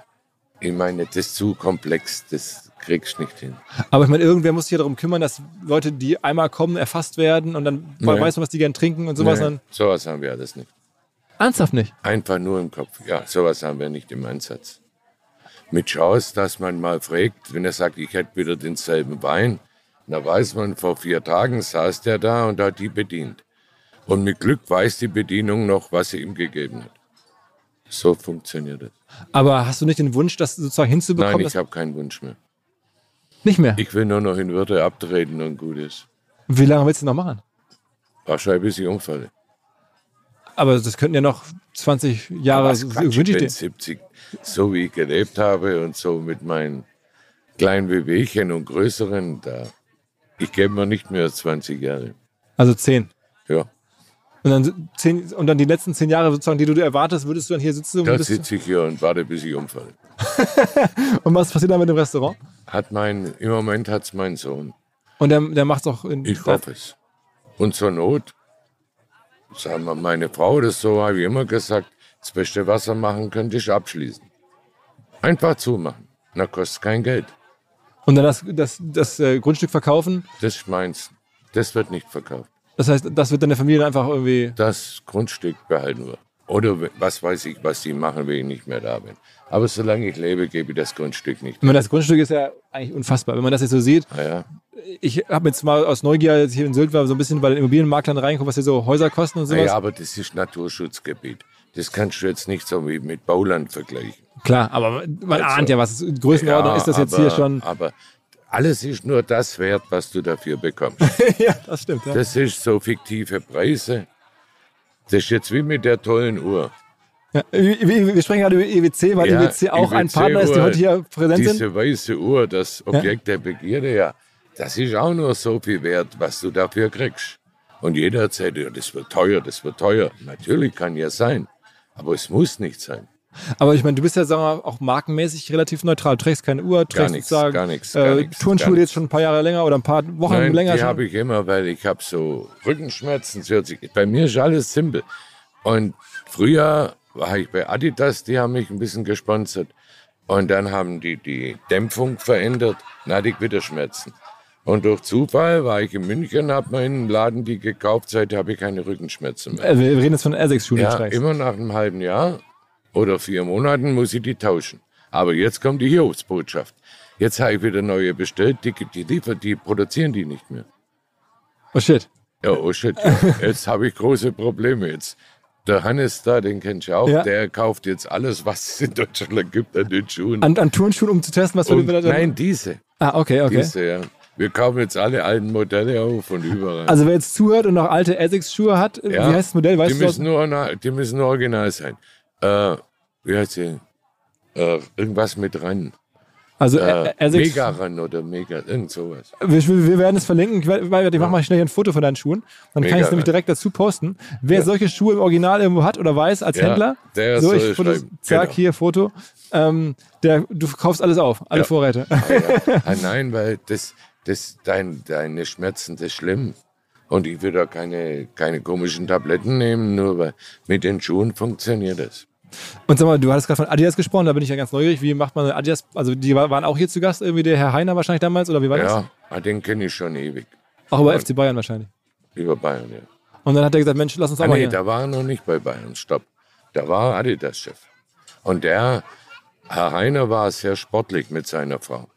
ich meine, das ist zu komplex, das kriegst du nicht hin. Aber ich meine, irgendwer muss sich ja darum kümmern, dass Leute, die einmal kommen, erfasst werden und dann Nee. weiß man, was die gern trinken und sowas. Nee, Dann, sowas haben wir alles nicht. Ernsthaft nicht. Einfach nur im Kopf. Ja, sowas haben wir nicht im Ansatz. mit Chance, dass man mal fragt, wenn er sagt, ich hätte wieder denselben Wein, dann weiß man, vor vier Tagen saß der da und hat die bedient. Und mit Glück weiß die Bedienung noch, was sie ihm gegeben hat. So funktioniert es. Aber hast du nicht den Wunsch, das sozusagen hinzubekommen? Nein, ich habe keinen Wunsch mehr. nicht mehr. Ich will nur noch in Würde abtreten und gut ist. Wie lange willst du noch machen? Wahrscheinlich bis ich umfalle. Aber das könnten ja noch 20 Jahre. Was Quatsch, wünsche ich bin dir. 70, so wie ich gelebt habe und so mit meinen kleinen Wehwehchen und größeren, da, ich gebe mir nicht mehr als 20 Jahre. Also 10. Ja, Und dann, zehn, und dann die letzten 10 Jahre sozusagen, die du dir erwartest, würdest du dann hier sitzen und, da sitze ich hier und warte, bis ich umfalle. und was passiert dann mit dem Restaurant? Hat mein, Im Moment hat es mein Sohn. Und der, der macht es auch in. Ich hoffe es. Und zur Not, sagen wir, meine Frau, das so habe ich immer gesagt, das beste Wasser machen könnte ich abschließen. Einfach zumachen. Na, kostet kein Geld. Und dann das, das, das äh, Grundstück verkaufen. Das ist meins. Das wird nicht verkauft. Das heißt, das wird dann der Familie einfach irgendwie. Das Grundstück behalten wir. Oder was weiß ich, was die machen, wenn ich nicht mehr da bin. Aber solange ich lebe, gebe ich das Grundstück nicht. Das Grundstück ist ja eigentlich unfassbar. Wenn man das jetzt so sieht, Naja, ich habe jetzt mal aus Neugier, ich hier in Sylt war, so ein bisschen bei den Immobilienmaklern reingeguckt, was hier so Häuser kosten und sowas. naja, aber das ist Naturschutzgebiet. Das kannst du jetzt nicht so wie mit Bauland vergleichen. Klar, aber man Also, ahnt ja, was Größenordnung Ja, ist das jetzt aber, hier schon. Aber alles ist nur das wert, was du dafür bekommst. ja, das stimmt. Ja. Das ist so fiktive Preise. Das ist jetzt wie mit der tollen Uhr. Ja, wir, sprechen gerade über EWC, weil Ja, EWC auch ein Partner ist, die heute hier präsent sind. Diese weiße Uhr, das Objekt der Begierde, ja, das ist auch nur so viel wert, was du dafür kriegst. Und jeder erzählt, ja, das wird teuer, das wird teuer. Natürlich kann ja sein, aber es muss nicht sein. Aber ich meine, du bist ja sagen wir, mal, auch markenmäßig relativ neutral. Du trägst keine Uhr, trägst nichts, gar nichts, gar äh, Turnschuhe jetzt schon ein paar Jahre länger oder ein paar Wochen Nein, länger die habe ich immer, weil ich habe so Rückenschmerzen. Bei mir ist alles simpel. Und früher war ich bei Adidas, die haben mich ein bisschen gesponsert. Und dann haben die die Dämpfung verändert, dann hatte ich wieder Schmerzen. Und durch Zufall war ich in München, habe mir in einem Laden die gekauft, seitdem habe ich keine Rückenschmerzen mehr. äh, wir reden jetzt von die du Ja, immer nach einem halben Jahr oder vier Monaten muss ich die tauschen. Aber jetzt kommt die Hiobsbotschaft. Jetzt habe ich wieder neue bestellt, die, die, liefern, die produzieren die nicht mehr. Oh shit. Ja, oh shit, ja. jetzt habe ich große Probleme jetzt. Der Hannes da, den kennst du auch, Ja. der kauft jetzt alles, was es in Deutschland gibt an den Schuhen. An, an Turnschuhen, um zu testen, was wir nein, diese, Ah, okay, okay. diese, ja. Wir kaufen jetzt alle alten Modelle auf und überall. Also wer jetzt zuhört und noch alte Essex-Schuhe hat, äh, Ja, wie heißt das Modell? Weißt die, du müssen nur, die müssen nur original sein. Äh, wie heißt sie? Äh, irgendwas mit ran. Also Äh, äh, Essex, Mega ran oder Mega, irgend sowas. wir, wir werden es verlinken. Ich, ich mache mal schnell ein Foto von deinen Schuhen. Dann kann ich es nämlich direkt dazu posten. Wer solche Schuhe im Original irgendwo hat oder weiß als Ja, Händler, der so ich Foto, zack, Genau. hier Foto. Ähm, der, du kaufst alles auf, alle Ja. Vorräte. Ah, ja. ah, nein, weil das, das, dein, deine Schmerzen, das ist schlimm. Und ich will da keine, keine komischen Tabletten nehmen, nur weil mit den Schuhen funktioniert das. Und sag mal, du hattest gerade von Adidas gesprochen, da bin ich ja ganz neugierig. Wie macht man Adidas? Also die war- waren auch hier zu Gast, irgendwie der Herr Heiner wahrscheinlich damals, oder wie war das? Ja, den kenne ich schon ewig. Auch über FC Bayern wahrscheinlich. Über Bayern, ja. Und dann hat er gesagt, Mensch, lass uns auch Ah, mal nee, hier. da war er noch nicht bei Bayern, stopp. Da war Adidas-Chef. Und der, Herr Heiner war sehr sportlich mit seiner Frau.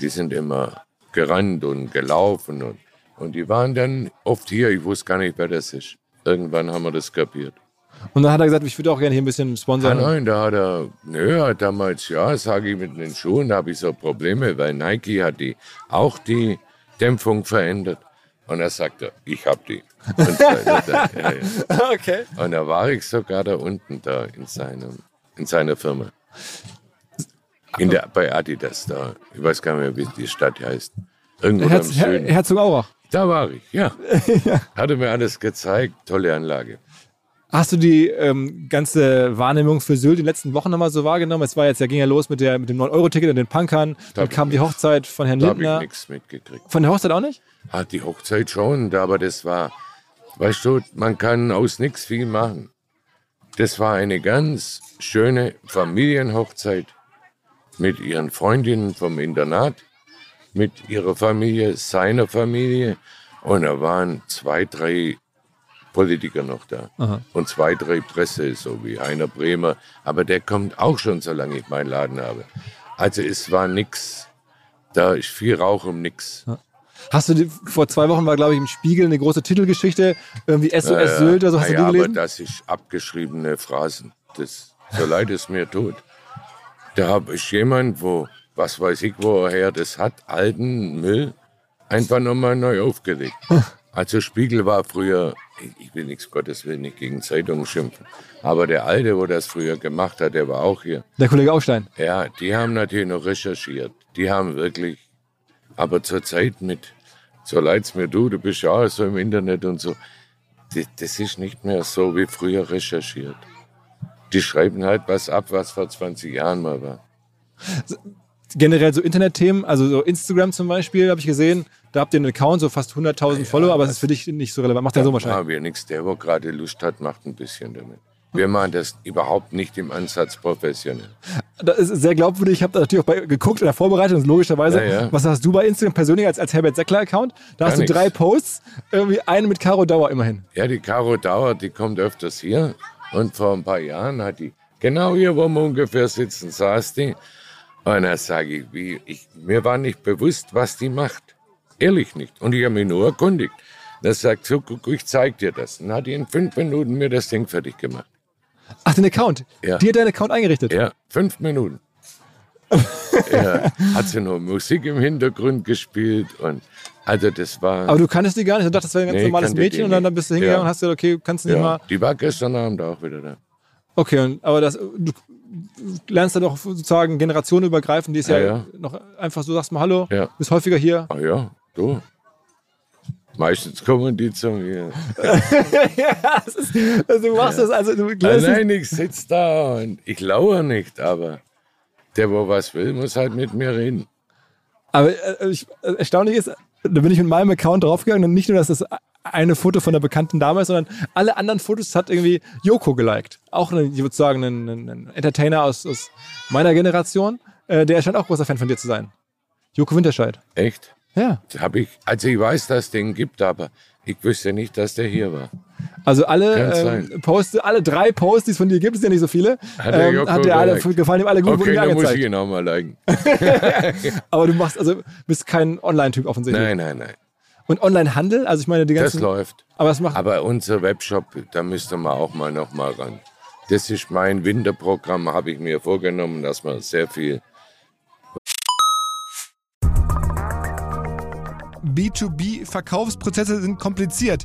Die sind immer gerannt und gelaufen und, und die waren dann oft hier. Ich wusste gar nicht, wer das ist. Irgendwann haben wir das kapiert. Und dann hat er gesagt, ich würde auch gerne hier ein bisschen Ah, sponsern. nein, da hat er, nö, hat damals, ja, sage ich mit den Schuhen, da habe ich so Probleme, weil Nike hat die auch die Dämpfung verändert. Und er sagte, ich habe die. Und, ja, ja. okay. und da war ich sogar da unten da in, seinem, in seiner Firma. In der, bei Adidas da. Ich weiß gar nicht mehr, wie die Stadt heißt. Irgendwo da im Herz, Her Süden. Herzog Aurach. Da war ich, ja. Hatte mir alles gezeigt. Tolle Anlage. Hast du die ähm, ganze Wahrnehmung für Sylt in den letzten Wochen nochmal so wahrgenommen? Es war jetzt, ja ging ja los mit, der, mit dem 9-Euro-Ticket und den Punkern. Dann kam die Hochzeit von Herrn Da habe ich Lindner. nichts mitgekriegt. Von der Hochzeit auch nicht? Hat die Hochzeit schon, aber das war, weißt du, man kann aus nichts viel machen. Das war eine ganz schöne Familienhochzeit mit ihren Freundinnen vom Internat, mit ihrer Familie, seiner Familie. Und da waren zwei, drei Politiker noch da. Aha. Und zwei, drei Presse, so wie Heiner Bremer. Aber der kommt auch schon, solange ich meinen Laden habe. Also es war nix. Da ist viel Rauch um nix. Hast du die, vor zwei Wochen war, glaube ich, im Spiegel eine große Titelgeschichte, irgendwie SOS Äh, Sylt oder so, hast na du ja, die aber gelesen? das ist abgeschriebene Phrasen. Das, so leid es mir tut. Da habe ich jemand, wo, was weiß ich, woher das hat, alten Müll, einfach nochmal neu aufgelegt. Also Spiegel war früher, ich- ich will nichts Gottes Willen nicht gegen Zeitungen schimpfen, aber der Alte, wo das früher gemacht hat, der war auch hier. Der Kollege Aufstein. Ja, die haben natürlich noch recherchiert. Die haben wirklich, aber zur Zeit mit, so leid's mir du, du bist ja auch so im Internet und so, das, das ist nicht mehr so wie früher recherchiert. Die schreiben halt was ab, was vor 20 Jahren mal war. Generell so Internetthemen, also so Instagram zum Beispiel, habe ich gesehen, da habt ihr einen Account, so fast 100.000 Follower, aber es ist für dich nicht so relevant. Macht ja so wahrscheinlich. Machen wir nichts. Der, wo gerade Lust hat, macht ein bisschen damit. Wir machen das überhaupt nicht im Ansatz professionell. Das ist sehr glaubwürdig. Ich habe da natürlich auch bei, geguckt in der Vorbereitung, logischerweise. Ja, ja. Was hast du bei Instagram persönlich als, als Herbert Seckler-Account? Da hast Gar du drei nichts. Posts, irgendwie eine mit Caro Dauer immerhin. Ja, die Caro Dauer, die kommt öfters hier. Und vor ein paar Jahren hat die, genau hier, wo wir ungefähr sitzen, saß die. Und da sage ich, wie, ich, mir war nicht bewusst, was die macht. Ehrlich nicht. Und ich habe mich nur erkundigt. Da sagt so, guck, ich zeig dir das. Und hat die in fünf Minuten mir das Ding fertig gemacht. Ach, den Account. Ja. Die hat deinen Account eingerichtet. Ja, fünf Minuten. ja, hat sie noch Musik im Hintergrund gespielt und also das war. Aber du kanntest die gar nicht. Du dachtest, das wäre ein ganz Nee, normales Mädchen und dann, bist du hingegangen Ja. und hast gesagt, okay, kannst du nicht ja, mal. die war gestern Abend auch wieder da. Okay, und, aber das, du lernst dann doch sozusagen generationenübergreifend, die ist ja, Ja, noch einfach so, sagst mal Hallo, Ja. bist häufiger hier. Ah ja, du. Meistens kommen die zu mir. ja, ist, also du machst das, also du es- Allein ich sitze da und ich lauere nicht, aber der, wo was will, muss halt mit mir reden. Aber äh, ich, äh, erstaunlich ist, da bin ich mit meinem Account draufgegangen und nicht nur, dass das eine Foto von einer bekannten Dame ist, sondern alle anderen Fotos hat irgendwie Joko geliked. Auch ein, ich würde sagen, ein, ein, ein Entertainer aus, aus meiner Generation. Äh, der scheint auch großer Fan von dir zu sein. Joko Winterscheid. Echt? Ja. Hab ich, also ich weiß, dass es den gibt, aber ich wüsste nicht, dass der hier war. Also alle ähm. Posts, alle drei Posts, die es von dir gibt, ist ja nicht so viele. Hat der ähm, hat alle, gefallen ihm alle gut, Okay, wurden dann muss ich ihn auch mal liken. Aber du machst, also bist kein Online-Typ offensichtlich. Nein, nein, nein. Und Online-Handel, also ich meine, die Das ganzen. läuft. aber es macht. Aber unser Webshop, da müsste man auch mal noch mal ran. Das ist mein Winterprogramm, habe ich mir vorgenommen, dass man sehr viel B2B-Verkaufsprozesse sind kompliziert.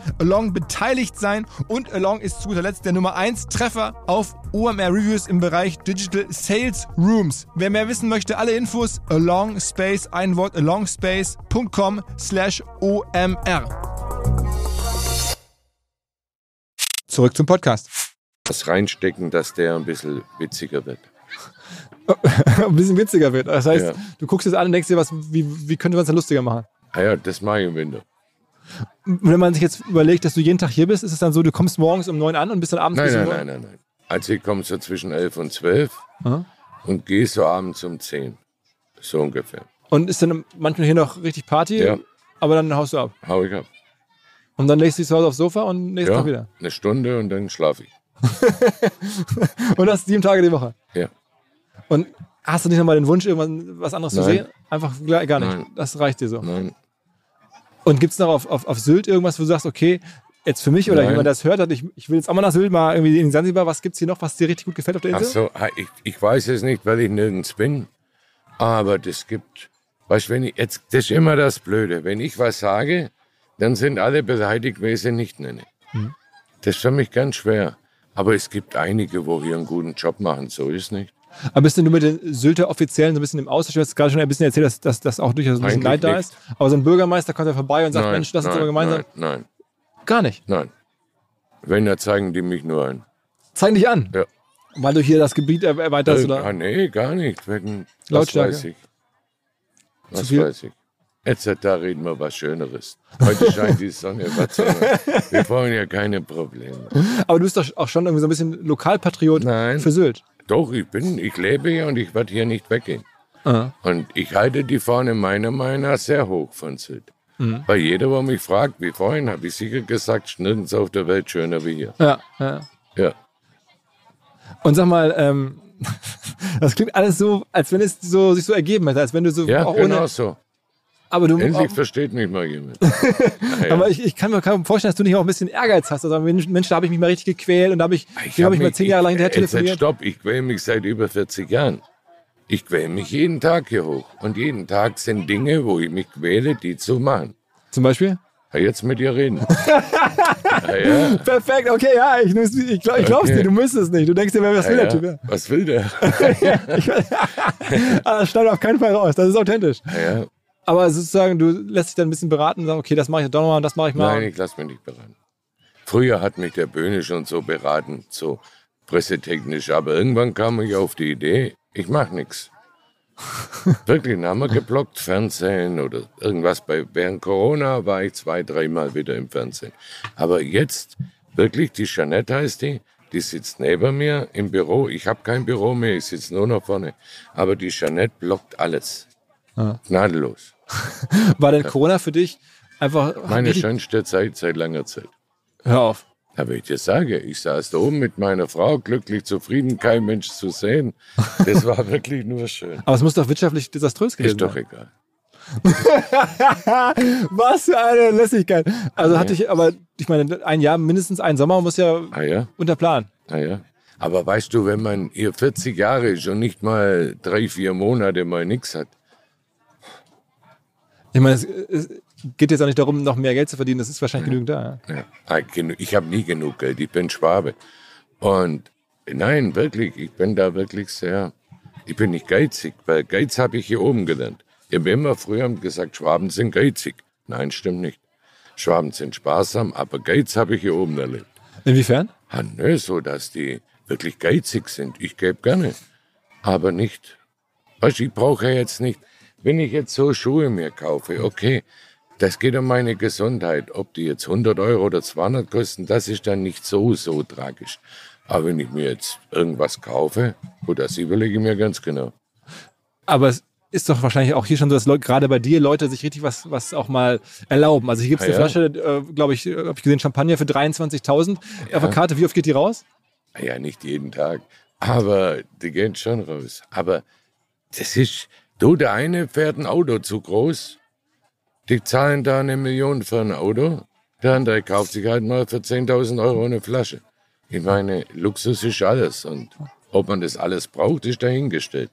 Along beteiligt sein und Along ist zu guter Letzt der Nummer 1 Treffer auf OMR Reviews im Bereich Digital Sales Rooms. Wer mehr wissen möchte, alle Infos Along Space, ein Wort alongspace.com slash OMR. Zurück zum Podcast. was reinstecken, dass der ein bisschen witziger wird. ein bisschen witziger wird. Das heißt, Ja. du guckst es an und denkst dir, was, wie, wie könnte man es lustiger machen? Ah ja, das mache ich im Winter. Wenn man sich jetzt überlegt, dass du jeden Tag hier bist, ist es dann so, du kommst morgens um neun an und bist dann abends Nein, bis um nein, neun? nein, nein, nein. Also ich komme so zwischen elf und zwölf Aha. und gehe so abends um zehn. So ungefähr. Und ist dann manchmal hier noch richtig Party, Ja. aber dann haust du ab. Hau ich ab. Und dann legst du dich zu Hause aufs Sofa und nächsten Ja, Tag wieder. eine Stunde und dann schlafe ich. Und das sieben Tage die Woche. Ja. Und hast du nicht nochmal den Wunsch, irgendwas was anderes zu Nein. sehen? Einfach gar gar nicht. Nein. Das reicht dir so. Nein. Und gibt es noch auf, auf, auf Sylt irgendwas, wo du sagst, okay, jetzt für mich oder Nein. jemand, der das hört hat, ich, ich will jetzt auch mal nach Sylt, mal irgendwie in Sansibar, was gibt es hier noch, was dir richtig gut gefällt auf der Ach Insel? so, ich, ich weiß es nicht, weil ich nirgends bin. Aber das gibt, weißt du, wenn ich, jetzt, das ist immer das Blöde. Wenn ich was sage, dann sind alle beleidigt, wenn ich sie nicht nenne. Hm. Das ist für mich ganz schwer. Aber es gibt einige, wo hier einen guten Job machen, so ist es nicht. Aber bist du nur mit den Sylter Offiziellen so ein bisschen im Austausch? Du hast gerade schon ein bisschen erzählt, dass, dass, dass auch durchaus ein bisschen Neid da ist. Aber so ein Bürgermeister kommt ja vorbei und sagt, nein, Mensch, lass uns aber gemeinsam. Nein, nein, Gar nicht. nein. Wenn, dann zeigen die mich nur an. Zeig dich an. Ja. Weil du hier das Gebiet er- erweiterst, Äh, oder? ah, nee, gar nicht. Wegen, Lautstärke? Was weiß ich. Was viel? weiß ich. Jetzt, da reden wir was Schöneres. Heute scheint die Sonne. Wir brauchen ja keine Probleme. Aber du bist doch auch schon irgendwie so ein bisschen Lokalpatriot Nein. für Sylt. Doch, ich bin, ich lebe hier und ich werde hier nicht weggehen. Ah. Und ich halte die Fahne meiner Meinung nach sehr hoch von Sylt. Mhm. Weil jeder, der mich fragt, wie vorhin, habe ich sicher gesagt, nirgends auf der Welt schöner wie hier. Ja, ja. Ja. Und sag mal, ähm, das klingt alles so, als wenn es so, sich so ergeben hätte, als wenn du so Ja, auch genau ohne. so. Aber du, Endlich auch, versteht mich mal jemand. Ja. aber ich, ich kann mir kann mir vorstellen, dass du nicht auch ein bisschen Ehrgeiz hast. Also Mensch, Mensch da habe ich mich mal richtig gequält und da habe ich, Ich habe hab ich mal mich- zehn Jahre lang hinterher Jetzt, jetzt telefoniert. stopp, ich quäle mich seit über 40 Jahren. Ich quäle mich jeden Tag hier hoch. Und jeden Tag sind Dinge, wo ich mich quäle, die zu machen. Zum Beispiel? Jetzt mit dir reden. ja, ja. Perfekt, okay, ja, ich, ich, glaub, ich glaub's Okay. dir, du müsstest nicht. Du denkst dir, wer was will Ja, der Typ? Was will der? Ah, das schneidet auf keinen Fall raus, das ist authentisch. Aber sozusagen, du lässt dich dann ein bisschen beraten und sagst, okay, das mache ich doch nochmal und das mache ich mal. Nein, ich lasse mich nicht beraten. Früher hat mich der Böhne schon so beraten, so pressetechnisch. Aber irgendwann kam ich auf die Idee, ich mache nichts. Wirklich, dann haben wir geblockt, Fernsehen oder irgendwas. Bei, während Corona war ich zwei, dreimal wieder im Fernsehen. Aber jetzt, wirklich, die Jeanette heißt die, die sitzt neben mir im Büro. Ich habe kein Büro mehr, ich sitze nur noch vorne. Aber die Jeanette blockt alles. Gnadenlos. War denn Corona für dich einfach. Meine schönste Zeit seit langer Zeit. Hör auf. Aber ich dir sage, ich saß da oben mit meiner Frau, glücklich, zufrieden, kein Mensch zu sehen. Das war wirklich nur schön. Aber es muss doch wirtschaftlich desaströs gewesen Ist doch sein. egal. Was für eine Lässigkeit. Also hatte ich, aber ich meine, ein Jahr, mindestens ein Sommer muss ja Ah ja, unter Plan. ah ja. Aber weißt du, wenn man hier 40 Jahre ist und nicht mal drei, vier Monate mal nichts hat, Ich meine, es, es geht jetzt auch nicht darum, noch mehr Geld zu verdienen. Das ist wahrscheinlich genügend da. Ja. ja, ich habe nie genug Geld, ich bin Schwabe. Und nein, wirklich, ich bin da wirklich sehr, ich bin nicht geizig, weil Geiz habe ich hier oben gelernt. Ich habe immer früher gesagt, Schwaben sind geizig. Nein, stimmt nicht. Schwaben sind sparsam, aber Geiz habe ich hier oben erlebt. Inwiefern? Ah, nö, so dass die wirklich geizig sind. Ich gebe gerne, aber nicht. Weißt, ich brauche ja jetzt nicht, wenn ich jetzt so Schuhe mir kaufe, okay, das geht um meine Gesundheit. Ob die jetzt 100 Euro oder 200 kosten, das ist dann nicht so, so tragisch. Aber wenn ich mir jetzt irgendwas kaufe, gut, das überlege ich mir ganz genau. Aber es ist doch wahrscheinlich auch hier schon so, dass Leute, gerade bei dir Leute sich richtig was, was auch mal erlauben. Also hier gibt es Ah, eine ja? Flasche, äh, glaube ich, habe ich gesehen, Champagner für 23.000 auf der Karte. Wie oft geht die raus? Ah Ja, nicht jeden Tag, aber die gehen schon raus. Aber das ist, du, der eine fährt ein Auto zu groß, die zahlen da eine Million für ein Auto, der andere kauft sich halt mal für 10.000 Euro eine Flasche. Ich meine, Luxus ist alles und ob man das alles braucht, ist dahingestellt.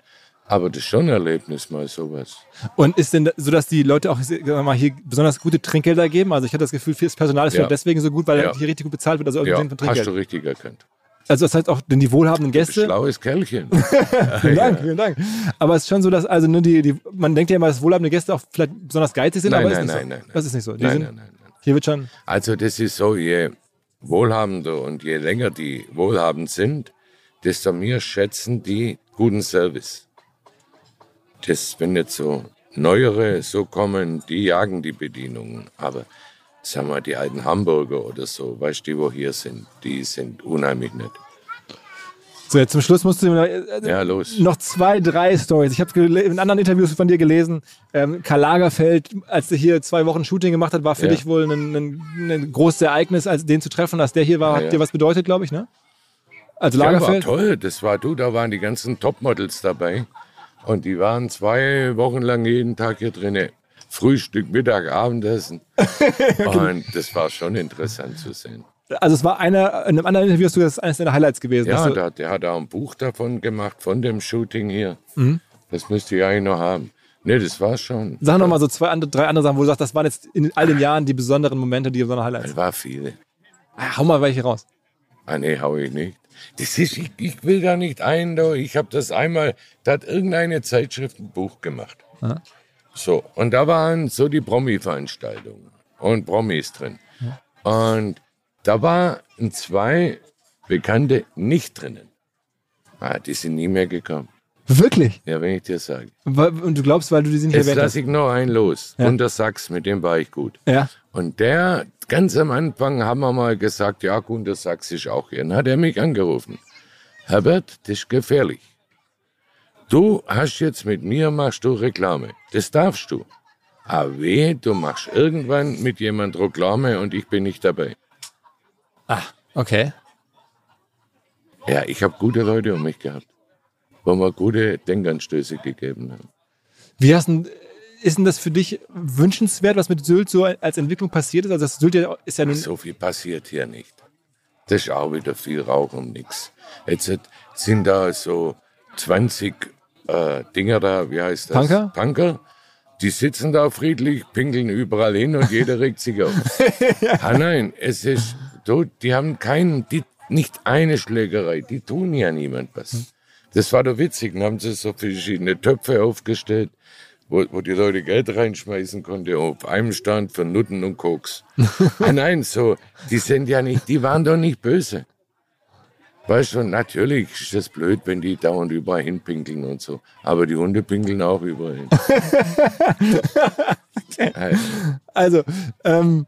Aber das ist schon ein Erlebnis, mal sowas. Und ist denn so, dass die Leute auch mal, hier besonders gute Trinkgelder geben? Also ich hatte das Gefühl, das Personal ist Ja. deswegen so gut, weil Ja. hier richtig gut bezahlt wird. Also Ja, hast du richtig erkannt. Also das heißt auch, denn die wohlhabenden Gäste. Schlaues Kerlchen. Vielen Dank, vielen Dank. Aber es ist schon so, dass also ne, die, die, man denkt ja immer, dass wohlhabende Gäste auch vielleicht besonders geizig sind, Nein, aber nein, ist nicht nein, so. nein, nein. Das ist nicht so. Die Nein, sind, nein, nein, nein. Hier wird schon. Also das ist so, je wohlhabender und je länger die wohlhabend sind, desto mehr schätzen die guten Service. Das, wenn jetzt so neuere so kommen, die jagen die Bedienungen. Aber sagen wir, die alten Hamburger oder so, weißt du, die wo hier sind, die sind unheimlich nett. So, jetzt zum Schluss musst du mir äh, Ja, noch zwei, drei Stories. Ich habe in anderen Interviews von dir gelesen, ähm, Karl Lagerfeld, als er hier zwei Wochen Shooting gemacht hat, war für Ja. dich wohl ein, ein, ein großes Ereignis, als den zu treffen, dass der hier war, Ja, hat dir was bedeutet, glaube ich, ne? Also Ja, war Lagerfeld. toll, das war du, da waren die ganzen Topmodels dabei. Und die waren zwei Wochen lang jeden Tag hier drinnen. Frühstück, Mittag, Abendessen. Und das war schon interessant zu sehen. Also es war einer, in einem anderen Interview hast du das eines deiner Highlights gewesen. Ja, du- der, hat auch ein Buch davon gemacht, von dem Shooting hier. Mhm. Das müsste ich eigentlich noch haben. Nee, das war schon. Sag noch mal so zwei, andere, drei andere Sachen, wo du sagst, das waren jetzt in all den Jahren die besonderen Momente, die besonderen Highlights. Das war viele. Ah, Hau mal welche raus. Ah, nee, hau ich nicht. Das ist, ich, ich will da nicht ein, da. ich habe das einmal, da hat irgendeine Zeitschrift ein Buch gemacht. Aha. So, und da waren so die Promi-Veranstaltungen und Promis drin. Und da waren zwei Bekannte nicht drinnen. Ah, die sind nie mehr gekommen. Wirklich? Ja, wenn ich dir sage. Und du glaubst, weil du die nicht Jetzt lasse ich noch einen los. Ja. Und der Sachs, mit dem war ich gut. Ja. Und der, ganz am Anfang haben wir mal gesagt, ja, Gunter Sachs ist auch hier. Dann hat er mich angerufen. Herbert, das ist gefährlich. Du hast jetzt mit mir, machst du Reklame. Das darfst du. Aber weh, du machst irgendwann mit jemand Reklame und ich bin nicht dabei. Ah, okay. Ja, ich habe gute Leute um mich gehabt, wo mir gute Denkanstöße gegeben haben. Wie hast denn, ist denn das für dich wünschenswert, was mit Sylt so als Entwicklung passiert ist? Also das Sylt ist ja nun... So viel passiert hier nicht. Das ist auch wieder viel Rauch um nichts. Jetzt sind da so 20 äh, Dinger da, wie heißt das? Punker? Punker. Die sitzen da friedlich, pinkeln überall hin und jeder regt sich auf. Ah nein, es ist, du, die haben keinen, die, nicht eine Schlägerei, die tun ja niemand was. Das war doch witzig, dann haben sie so verschiedene Töpfe aufgestellt, wo, wo die Leute Geld reinschmeißen konnten, auf einem Stand für Nutten und Koks. ah nein, so, die sind ja nicht, die waren doch nicht böse. Weißt du, natürlich ist das blöd, wenn die dauernd überall hinpinkeln und so. Aber die Hunde pinkeln auch überall hin. Also, ähm,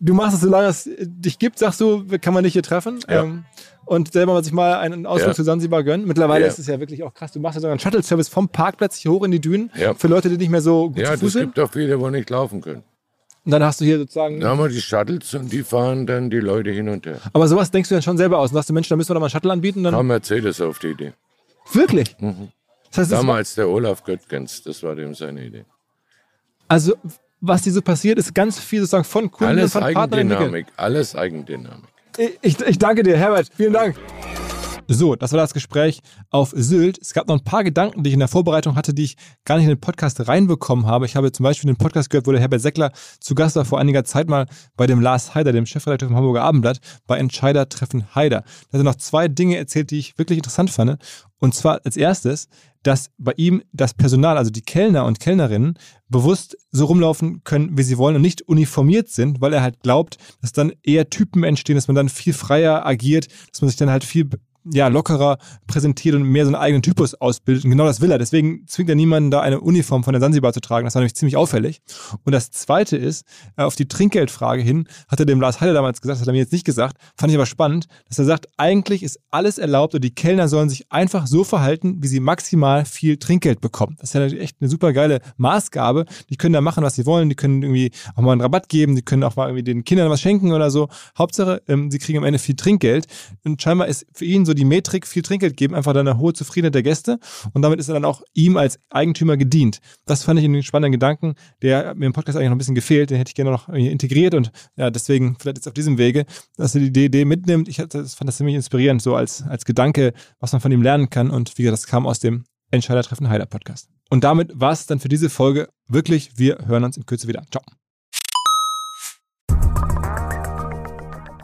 du machst es, solange es dich gibt, sagst du, kann man dich hier treffen. Ja. Ähm, und selber mal sich mal einen Ausflug Ja. zu Zanzibar gönnen. Mittlerweile Ja. ist es ja wirklich auch krass. Du machst ja sogar einen Shuttle-Service vom Parkplatz hier hoch in die Dünen Ja. für Leute, die nicht mehr so gut ja, zu Fuß sind. gibt auch viele, wo nicht laufen können. Und dann hast du hier sozusagen. Da haben wir die Shuttles und die fahren dann die Leute hin und her. Aber sowas denkst du dann schon selber aus. Und sagst du, Mensch, da müssen wir doch mal einen Shuttle anbieten. Dann, Kam Mercedes auf die Idee. Wirklich? Das heißt, Damals der Olaf Göttgens, das war dem seine Idee. also, was hier so passiert, ist ganz viel sozusagen von Kunden Alles und von Partnern entwickelt. Eigendynamik, alles Eigendynamik. Ich, ich danke dir, Herbert. Vielen Dank. So, das war das Gespräch auf Sylt. Es gab noch ein paar Gedanken, die ich in der Vorbereitung hatte, die ich gar nicht in den Podcast reinbekommen habe. Ich habe zum Beispiel den Podcast gehört, wo der Herbert Seckler zu Gast war vor einiger Zeit mal bei dem Lars Haider, dem Chefredakteur vom Hamburger Abendblatt, bei Entscheider treffen Haider. Da hat er noch zwei Dinge erzählt, die ich wirklich interessant fand. Und zwar als erstes, dass bei ihm das Personal, also die Kellner und Kellnerinnen, bewusst so rumlaufen können, wie sie wollen und nicht uniformiert sind, weil er halt glaubt, dass dann eher Typen entstehen, dass man dann viel freier agiert, dass man sich dann halt viel ja, lockerer präsentiert und mehr so einen eigenen Typus ausbildet. Und genau das will er. Deswegen zwingt er niemanden, da eine Uniform von der Sansibar zu tragen. Das war nämlich ziemlich auffällig. Und das Zweite ist, äh, auf die Trinkgeldfrage hin, hat er dem Lars Heider damals gesagt, hat er mir jetzt nicht gesagt, fand ich aber spannend, dass er sagt, eigentlich ist alles erlaubt und die Kellner sollen sich einfach so verhalten, wie sie maximal viel Trinkgeld bekommen. Das ist ja natürlich echt eine super geile Maßgabe. Die können da machen, was sie wollen. Die können irgendwie auch mal einen Rabatt geben. Die können auch mal irgendwie den Kindern was schenken oder so. Hauptsache, ähm, sie kriegen am Ende viel Trinkgeld. Und scheinbar ist für ihn so die Metrik viel Trinkgeld geben, einfach dann eine hohe Zufriedenheit der Gäste. Und damit ist er dann auch ihm als Eigentümer gedient. Das fand ich einen spannenden Gedanken, der mir im Podcast eigentlich noch ein bisschen gefehlt. Den hätte ich gerne noch integriert und ja, deswegen vielleicht jetzt auf diesem Wege, dass er die Idee mitnimmt. Ich fand das ziemlich inspirierend, so als, als Gedanke, was man von ihm lernen kann. Und wie gesagt, das kam aus dem Entscheider-Treffen Heider Podcast. Und damit war es dann für diese Folge wirklich. Wir hören uns in Kürze wieder. Ciao.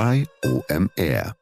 bei OMR.